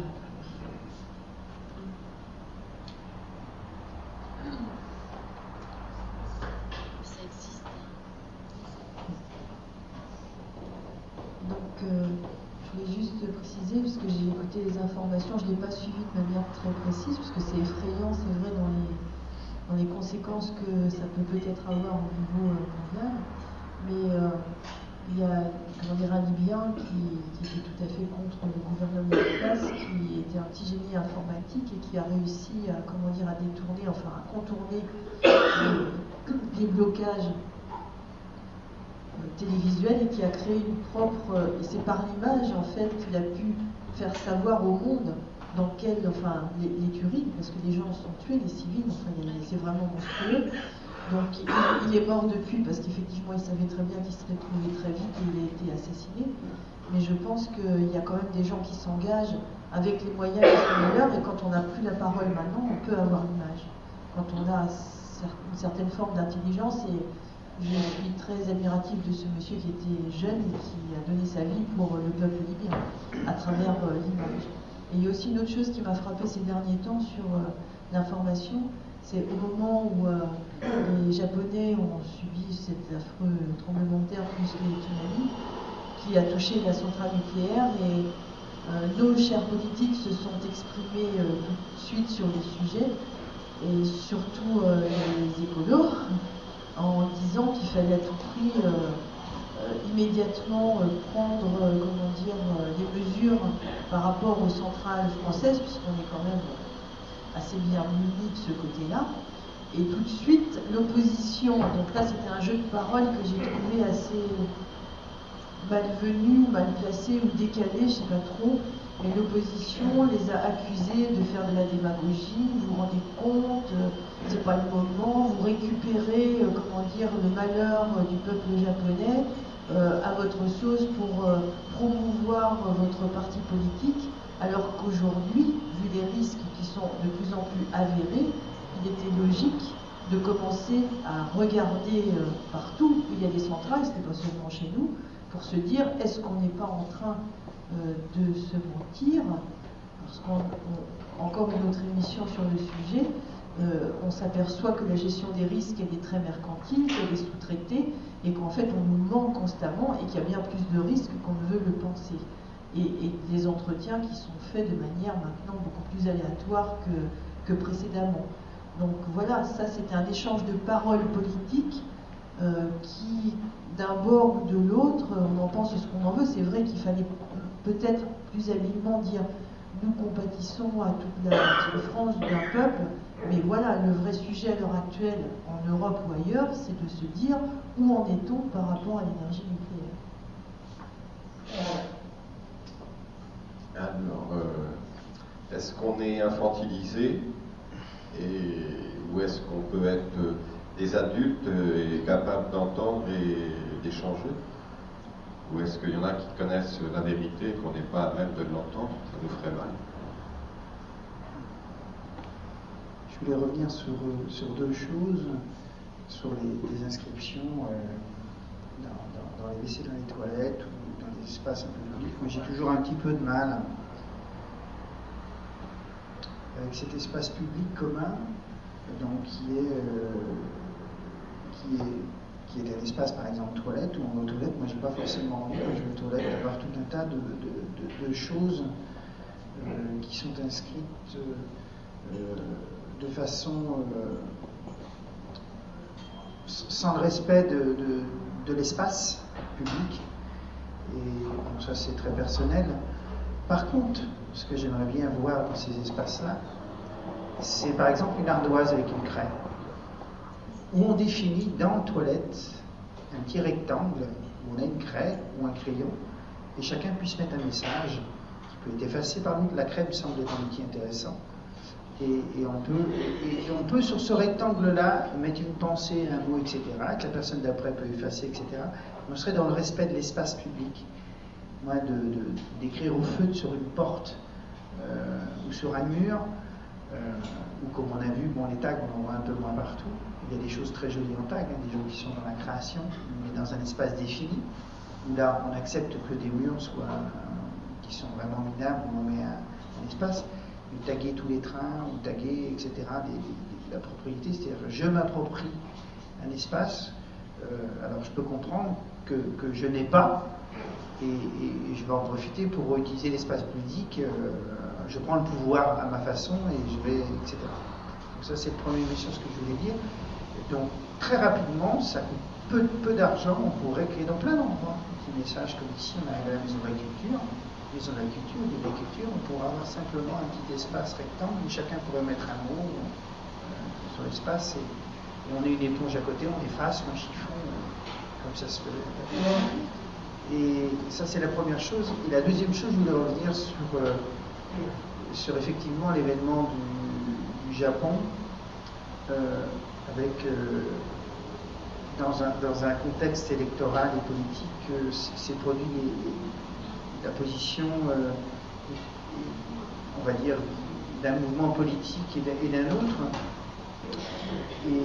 ça existe. Donc, euh, voulais juste préciser, puisque j'ai écouté les informations, je ne l'ai pas suivi de manière très précise, puisque c'est effrayant, c'est vrai, dans les dans les conséquences que ça peut peut-être avoir au niveau euh, mondial. Mais euh, il y a un Libyen qui, était tout à fait contre le gouvernement de place, qui était un petit génie informatique et qui a réussi à, comment dire, à détourner, enfin à contourner les, blocages télévisuels et qui a créé une propre. Et c'est par l'image, en fait, qu'il a pu faire savoir au monde dans quel, enfin, les, tueries, parce que les gens sont tués, les civils, enfin, c'est vraiment monstrueux. Donc il, est mort depuis parce qu'effectivement il savait très bien qu'il serait trouvé très vite et il a été assassiné. Mais je pense qu'il y a quand même des gens qui s'engagent avec les moyens qui sont meilleurs et quand on n'a plus la parole maintenant, on peut avoir l'image. Quand on a une certaine forme d'intelligence et je suis très admirative de ce monsieur qui était jeune et qui a donné sa vie pour le peuple libyen à travers euh, l'image. Et il y a aussi une autre chose qui m'a frappé ces derniers temps sur euh, l'information, c'est au moment où euh, les Japonais ont subi cet affreux tremblement de terre plus les tsunamis, qui a touché la centrale nucléaire, et nos chers politiques se sont exprimés tout de suite sur le sujet, et surtout les écolos, en disant qu'il fallait à tout prix euh, immédiatement euh, prendre euh, comment dire, des mesures par rapport aux centrales françaises, puisqu'on est quand même assez bien munis de ce côté-là. Et tout de suite, l'opposition, donc là c'était un jeu de parole que j'ai trouvé assez malvenu, mal placé ou décalé, je ne sais pas trop, mais l'opposition les a accusés de faire de la démagogie, vous vous rendez compte, c'est pas le moment, vous récupérez, comment dire, le malheur du peuple japonais, euh, à votre sauce pour euh, promouvoir votre parti politique, alors qu'aujourd'hui, vu les risques qui sont de plus en plus avérés, il était logique de commencer à regarder euh, partout où il y a des centrales, ce n'est pas seulement chez nous, pour se dire est-ce qu'on n'est pas en train de se mentir Parce qu'encore une autre émission sur le sujet, on s'aperçoit que la gestion des risques est très mercantile, qu'elle est sous-traitée, et qu'en fait on nous ment constamment et qu'il y a bien plus de risques qu'on ne veut le penser. Et, des entretiens qui sont faits de manière maintenant beaucoup plus aléatoire que, précédemment. Donc voilà, ça c'était un échange de paroles politiques euh, qui, d'un bord ou de l'autre, on en pense ce qu'on en veut. C'est vrai qu'il fallait peut-être plus habilement dire nous compatissons à toute la France d'un peuple, mais voilà, le vrai sujet à l'heure actuelle, en Europe ou ailleurs, c'est de se dire où en est-on par rapport à l'énergie nucléaire? Alors, euh, est-ce qu'on est infantilisé et, ou est-ce qu'on peut être des adultes et capables d'entendre et d'échanger? Ou est-ce qu'il y en a qui connaissent la vérité et qu'on n'est pas à même de l'entendre? Ça nous ferait mal. Je voulais revenir sur, sur deux choses, sur les, inscriptions euh, dans, les WC, dans les toilettes ou dans des espaces un peu publics. Moi, j'ai toujours un petit peu de mal avec cet espace public commun, donc qui est, euh, qui est qui est un espace, par exemple, toilette, ou en toilette, moi, j'ai pas forcément envie, quand je vais aux toilettes, d'avoir tout un tas de, choses qui sont inscrites de façon sans le respect de, l'espace public. Et ça, c'est très personnel. Par contre, ce que j'aimerais bien voir dans ces espaces-là, c'est par exemple une ardoise avec une craie, où on définit dans toilette un petit rectangle où on a une craie ou un crayon, et chacun puisse mettre un message qui peut être effacé par nous. La craie me semble être un outil intéressant. Et, on peut, sur ce rectangle-là mettre une pensée, un mot, etc., que la personne d'après peut effacer, etc. On serait dans le respect de l'espace public. Moi, d'écrire de, au feu sur une porte euh, ou sur un mur, euh, ou comme on a vu, bon, les tags, on en voit un peu moins partout. Il y a des choses très jolies en tag, hein, des gens qui sont dans la création, mais dans un espace défini, où là, on accepte que des murs soient, qui sont vraiment minables, où on met un, espace taguer tous les trains, ou taguer, etc., la propriété, c'est-à-dire je m'approprie un espace, euh, alors je peux comprendre que, je n'ai pas, et, je vais en profiter pour utiliser l'espace public, euh, je prends le pouvoir à ma façon, et je vais, etc. Donc ça, c'est le premier message que je voulais dire. Donc, très rapidement, ça coûte peu, d'argent, on pourrait créer dans plein d'endroits des messages comme ici, on a la maison de la culture, maison de la culture, de la culture, on pourra avoir simplement un petit espace rectangle où chacun pourrait mettre un mot euh, sur l'espace et, on a une éponge à côté, on efface, on chiffon, euh, comme ça se fait. Et ça, c'est la première chose. Et la deuxième chose, je voulais revenir sur, euh, sur effectivement l'événement du, Japon, avec dans un, dans un, contexte électoral et politique, c'est produit la position, euh, on va dire, d'un mouvement politique et d'un autre. Et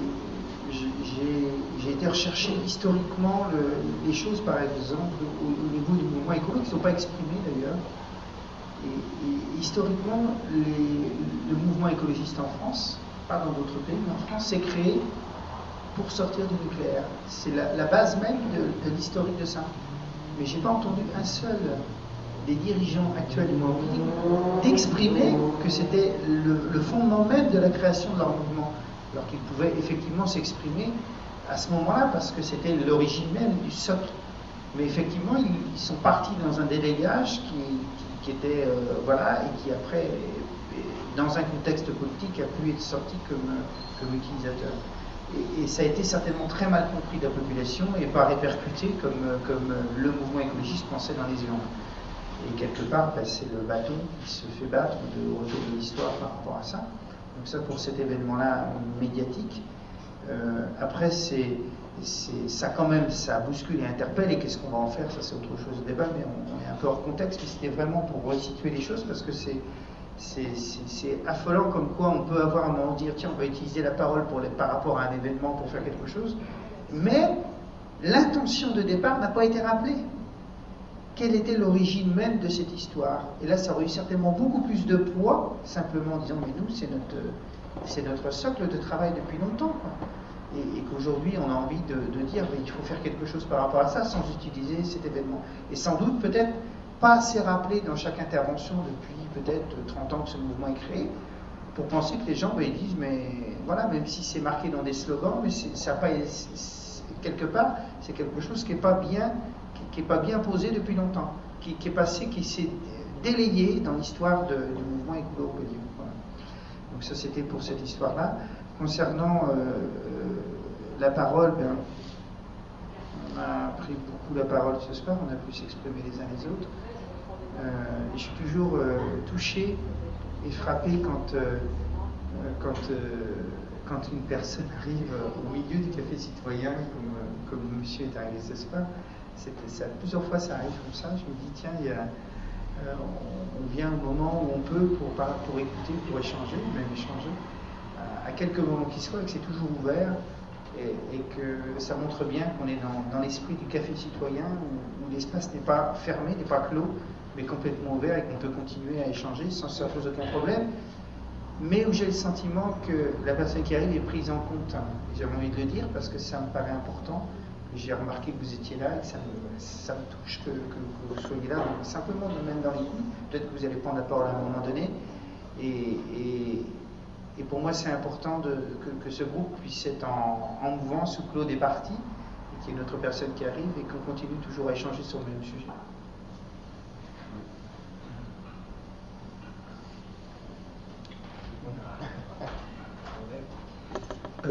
j'ai été rechercher historiquement les choses, par exemple, au, niveau du mouvement écologique, qui ne sont pas exprimées d'ailleurs. Et, historiquement, le mouvement écologiste en France, pas dans d'autres pays, mais en France, s'est créé pour sortir du nucléaire. C'est la, base même de, l'historique de ça. Mais j'ai pas entendu un seul des dirigeants actuels du mouvement d'exprimer que c'était le, fondement même de la création de leur mouvement, alors qu'ils pouvaient effectivement s'exprimer à ce moment-là parce que c'était l'origine même du socle. Mais effectivement, ils, sont partis dans un délégage qui, était, euh, voilà, et qui après, dans un contexte politique, a pu être sorti comme, comme utilisateur. Et, ça a été certainement très mal compris de la population et pas répercuté comme, comme le mouvement écologiste pensait dans les urnes. Et quelque part, ben, c'est le bâton qui se fait battre de retour de l'histoire par rapport à ça. Donc ça pour cet événement-là médiatique. Euh, après, ça quand même, ça bouscule et interpelle. Et qu'est-ce qu'on va en faire? Ça, c'est autre chose de débat, mais on, est un peu hors contexte. Mais c'était vraiment pour resituer les choses parce que c'est, c'est, affolant comme quoi on peut avoir un moment dire tiens, on va utiliser la parole pour par rapport à un événement pour faire quelque chose. Mais l'intention de départ n'a pas été rappelée quelle était l'origine même de cette histoire? Et là, ça aurait eu certainement beaucoup plus de poids, simplement en disant, mais nous, c'est notre, notre socle de travail depuis longtemps. Et, qu'aujourd'hui, on a envie de, dire, il faut faire quelque chose par rapport à ça sans utiliser cet événement. Et sans doute, peut-être, pas assez rappelé dans chaque intervention depuis peut-être 30 ans que ce mouvement est créé, pour penser que les gens ben, disent, mais voilà, même si c'est marqué dans des slogans, mais ça pas, quelque part, c'est quelque chose qui n'est pas bien qui pas bien posé depuis longtemps, qui, est passé, qui s'est délayé dans l'histoire du mouvement écolo Donc ça c'était pour cette histoire-là. Concernant euh, euh, la parole, ben, on a pris beaucoup la parole ce soir, on a pu s'exprimer les uns les autres. Euh, je suis toujours touché et frappé quand, quand, quand une personne arrive au milieu du café citoyen, comme, comme monsieur est arrivé ce soir, plusieurs fois ça arrive comme ça. Je me dis, tiens, euh, on, vient au moment où on peut pour, pour écouter, pour échanger, même échanger, à, quelques moments qui soient, et que c'est toujours ouvert, et, que ça montre bien qu'on est dans, l'esprit du café citoyen, où, l'espace n'est pas fermé, n'est pas clos, mais complètement ouvert, et qu'on peut continuer à échanger sans se poser aucun problème mais où j'ai le sentiment que la personne qui arrive est prise en compte. J'ai envie de le dire parce que ça me paraît important j'ai remarqué que vous étiez là et que ça me, ça touche que, que, vous soyez là. Simplement même dans les coups. Peut-être que vous allez prendre la parole à un moment donné. Et, pour moi, c'est important que, que, ce groupe puisse être en, en sous clos des partis, et qu'il y ait une autre personne qui arrive et qu'on continue toujours à échanger sur le même sujet.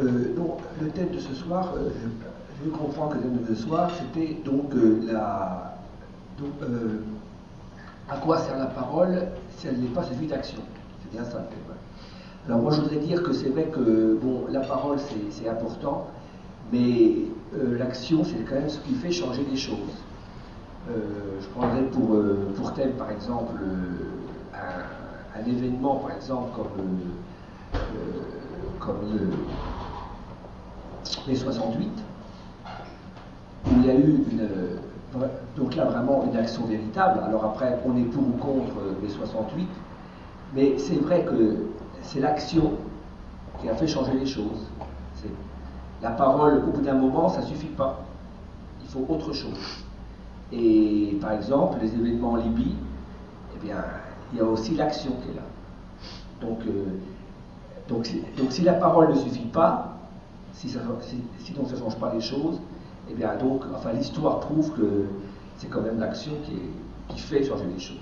Euh, donc, le thème de ce soir, euh, je, comprends que le thème de ce soir, c'était donc euh, la. À quoi sert la parole si elle n'est pas suivie d'action? C'est bien ça le thème. Alors, moi, je voudrais dire que c'est vrai que bon, la parole, c'est important, mais l'action, c'est quand même ce qui fait changer les choses. je prendrais pour, pour thème, par exemple, un, un, événement, par exemple, comme comme mai 68, où il y a eu une, donc là vraiment une action véritable. Alors après, on est pour ou contre mai 68, mais c'est vrai que c'est l'action qui a fait changer les choses. La parole, au bout d'un moment, ça ne suffit pas. Il faut autre chose. Et par exemple, les événements en Libye, eh bien, il y a aussi l'action qui est là. Donc, euh, donc, donc si la parole ne suffit pas, si, ça, donc ça ne change pas les choses, eh bien donc, enfin l'histoire prouve que c'est quand même l'action qui, fait changer les choses.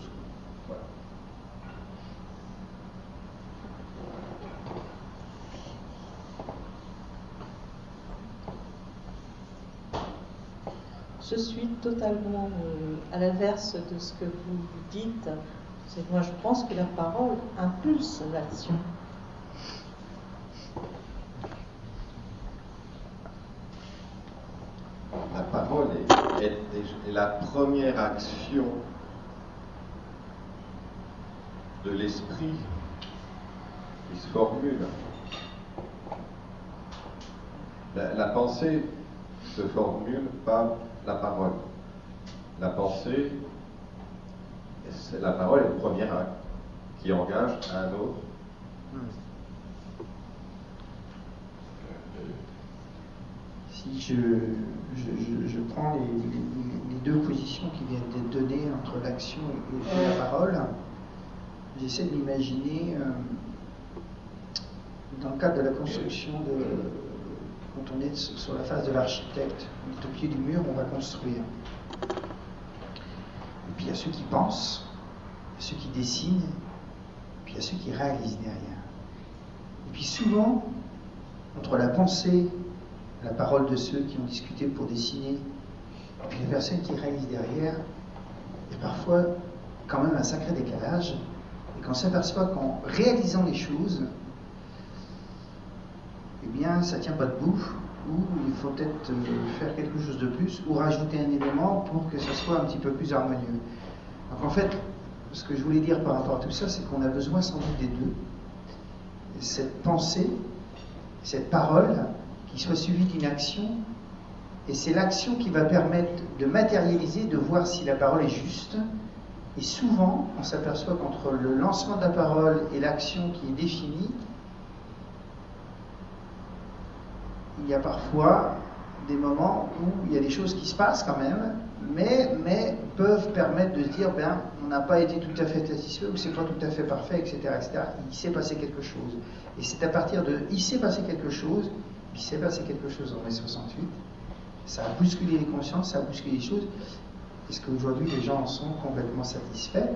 Je suis totalement euh, à l'inverse de ce que vous dites. Moi, je pense que la parole impulse l'action. La parole est, est, est, la première action de l'esprit qui se formule. La, la, pensée se formule par la parole. La pensée, la parole est le premier acte qui engage un autre. Hmm. Si je, je, je, prends les, les, les, deux positions qui viennent d'être données entre l'action et, la parole, j'essaie de m'imaginer euh, dans le cadre de la construction de. Quand on est sur la phase de l'architecte, on est au pied du mur, on va construire. Et puis il y a ceux qui pensent, il y a ceux qui dessinent, et puis il y a ceux qui réalisent derrière. Et puis souvent, entre la pensée la parole de ceux qui ont discuté pour dessiner, et puis les personnes qui réalisent derrière, a parfois quand même un sacré décalage, et qu'on s'aperçoit qu'en réalisant les choses, eh bien, ça ne tient pas debout, ou il faut peut-être faire quelque chose de plus, ou rajouter un élément pour que ce soit un petit peu plus harmonieux. Donc en fait, ce que je voulais dire par rapport à tout ça, c'est qu'on a besoin sans doute des deux. Cette pensée, cette parole, qui soit suivi d'une action, et c'est l'action qui va permettre de matérialiser, de voir si la parole est juste. Et souvent, on s'aperçoit qu'entre le lancement de la parole et l'action qui est définie, il y a parfois des moments où il y a des choses qui se passent quand même, mais, mais peuvent permettre de se dire, ben, on n'a pas été tout à fait satisfait ou c'est pas tout à fait parfait, etc., etc. Il s'est passé quelque chose. Et c'est à partir de il s'est passé quelque chose il s'est passé quelque chose en mai 68. Ça a bousculé les consciences, ça a bousculé les choses. Est-ce qu'aujourd'hui les gens en sont complètement satisfaits?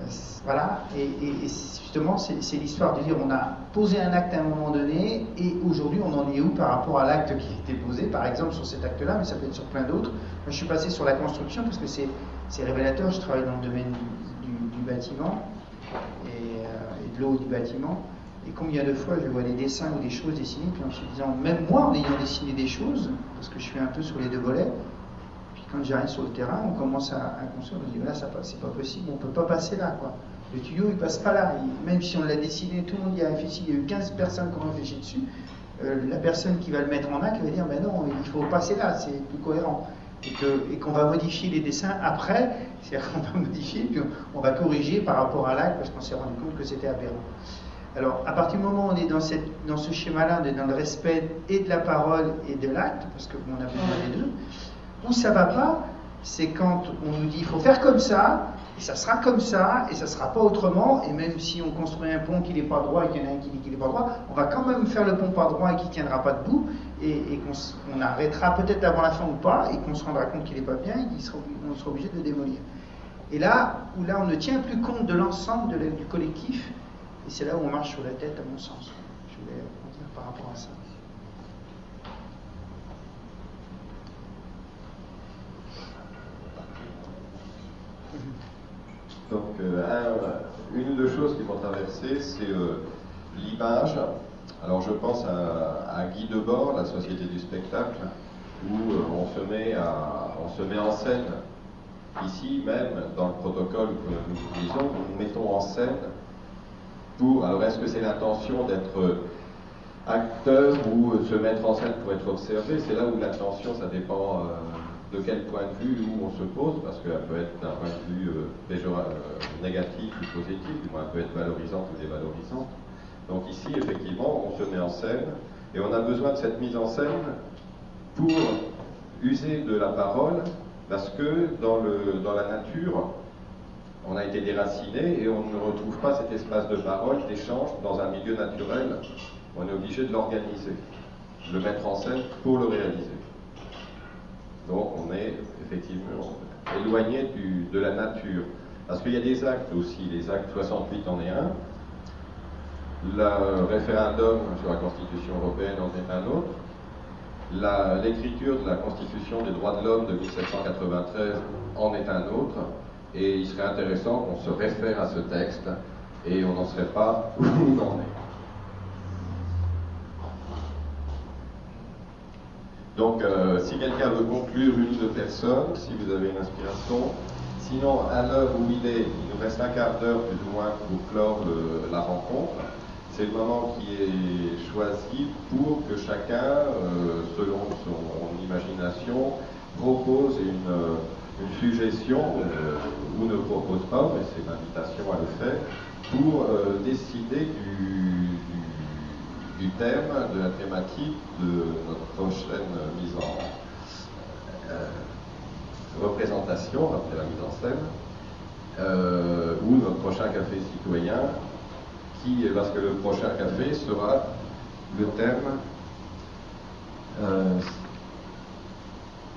Euh, Voilà. Et, justement, c'est l'histoire de dire on a posé un acte à un moment donné et aujourd'hui on en est où par rapport à l'acte qui a été posé, par exemple sur cet acte-là, mais ça peut être sur plein d'autres. Je suis passé sur la construction parce que c'est révélateur. Je travaille dans le domaine du, bâtiment euh, et de l'eau du bâtiment. Et combien de fois je vois des dessins ou des choses dessinées, puis en se disant, même moi en ayant dessiné des choses, parce que je suis un peu sur les deux volets, puis quand j'arrive sur le terrain, on commence à, construire, on se dit, là, c'est pas possible, on peut pas passer là, quoi. Le tuyau, il passe pas là. Même si on l'a dessiné, tout le monde y a réfléchi, il y a eu 15 personnes qui ont réfléchi dessus. Euh, la personne qui va le mettre en acte va dire, ben non, il faut passer là, c'est plus cohérent. Et qu'on va modifier les dessins après, c'est-à-dire qu'on va modifier, puis on, on va corriger par rapport à l'acte, parce qu'on s'est rendu compte que c'était aberrant. Alors, à partir du moment où on est dans, cette, dans ce schéma-là, on est dans le respect et de la parole et de l'acte, parce qu'on a besoin des deux, où ça va pas, c'est quand on nous dit il faut faire comme ça, et ça sera comme ça, et ça sera pas autrement, et même si on construit un pont qui n'est pas droit et qu'il y en a un qui dit qu'il n'est pas droit, on va quand même faire le pont pas droit et qui tiendra pas debout, et, qu'on arrêtera peut-être avant la fin ou pas, et qu'on se rendra compte qu'il n'est pas bien, et qu'on sera, sera obligé de le démolir. Et là, où là on ne tient plus compte de l'ensemble du collectif, et c'est là où on marche sur la tête, à mon sens. Je voulais dire par rapport à ça. Donc, euh, une des choses qui m'ont traversé, c'est euh, l'image. Alors, je pense à, Guy Debord, la Société du spectacle, où euh, on, se met on se met en scène. Ici, même dans le protocole que nous utilisons, nous mettons en scène Alors, est-ce que c'est l'intention d'être acteur ou se mettre en scène pour être observé? C'est là où l'intention, ça dépend de quel point de vue où on se pose, parce qu'elle peut être d'un point de vue euh, euh, négatif ou positif, moins elle peut être valorisante ou dévalorisante. Donc ici, effectivement, on se met en scène, et on a besoin de cette mise en scène pour user de la parole, parce que dans la nature, on a été déraciné et on ne retrouve pas cet espace de parole, d'échange dans un milieu naturel. On est obligé de l'organiser, de le mettre en scène pour le réaliser. Donc on est effectivement éloigné de la nature. Parce qu'il y a des actes aussi, les actes 68 en est un, le référendum sur la Constitution européenne en est un autre, l'écriture de la Constitution des droits de l'homme de 1793 en est un autre, et il serait intéressant qu'on se réfère à ce texte et on n'en serait pas où on en est. Donc, euh, si quelqu'un veut conclure une de personnes, si vous avez une inspiration, sinon, à l'heure où il est, il nous reste un quart d'heure plus ou moins pour clore la rencontre. C'est le moment qui est choisi pour que chacun, euh, selon son imagination, propose une, suggestion, euh, ou ne propose pas, mais c'est une invitation à le faire, pour décider du thème, de la thématique de notre prochaine mise en euh, représentation, après la mise en scène, euh, ou notre prochain café citoyen, qui, parce que le prochain café sera le thème euh,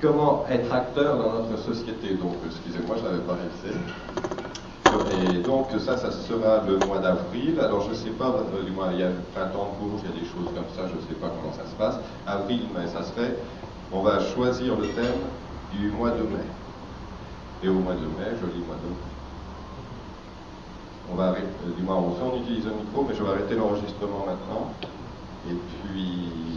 comment être acteur dans notre société. Donc, excusez-moi, je n'avais pas révisé. Et donc ça, ça sera le mois d'avril. Alors je ne sais pas, du moins il y a le printemps de Bourges, il y a des choses comme ça, je ne sais pas comment ça se passe. Avril, mais ça serait, on va choisir le thème du mois de mai. Et au mois de mai, joli mois de mai. On va du moins on, on utilise le micro, mais je vais arrêter l'enregistrement maintenant. Et puis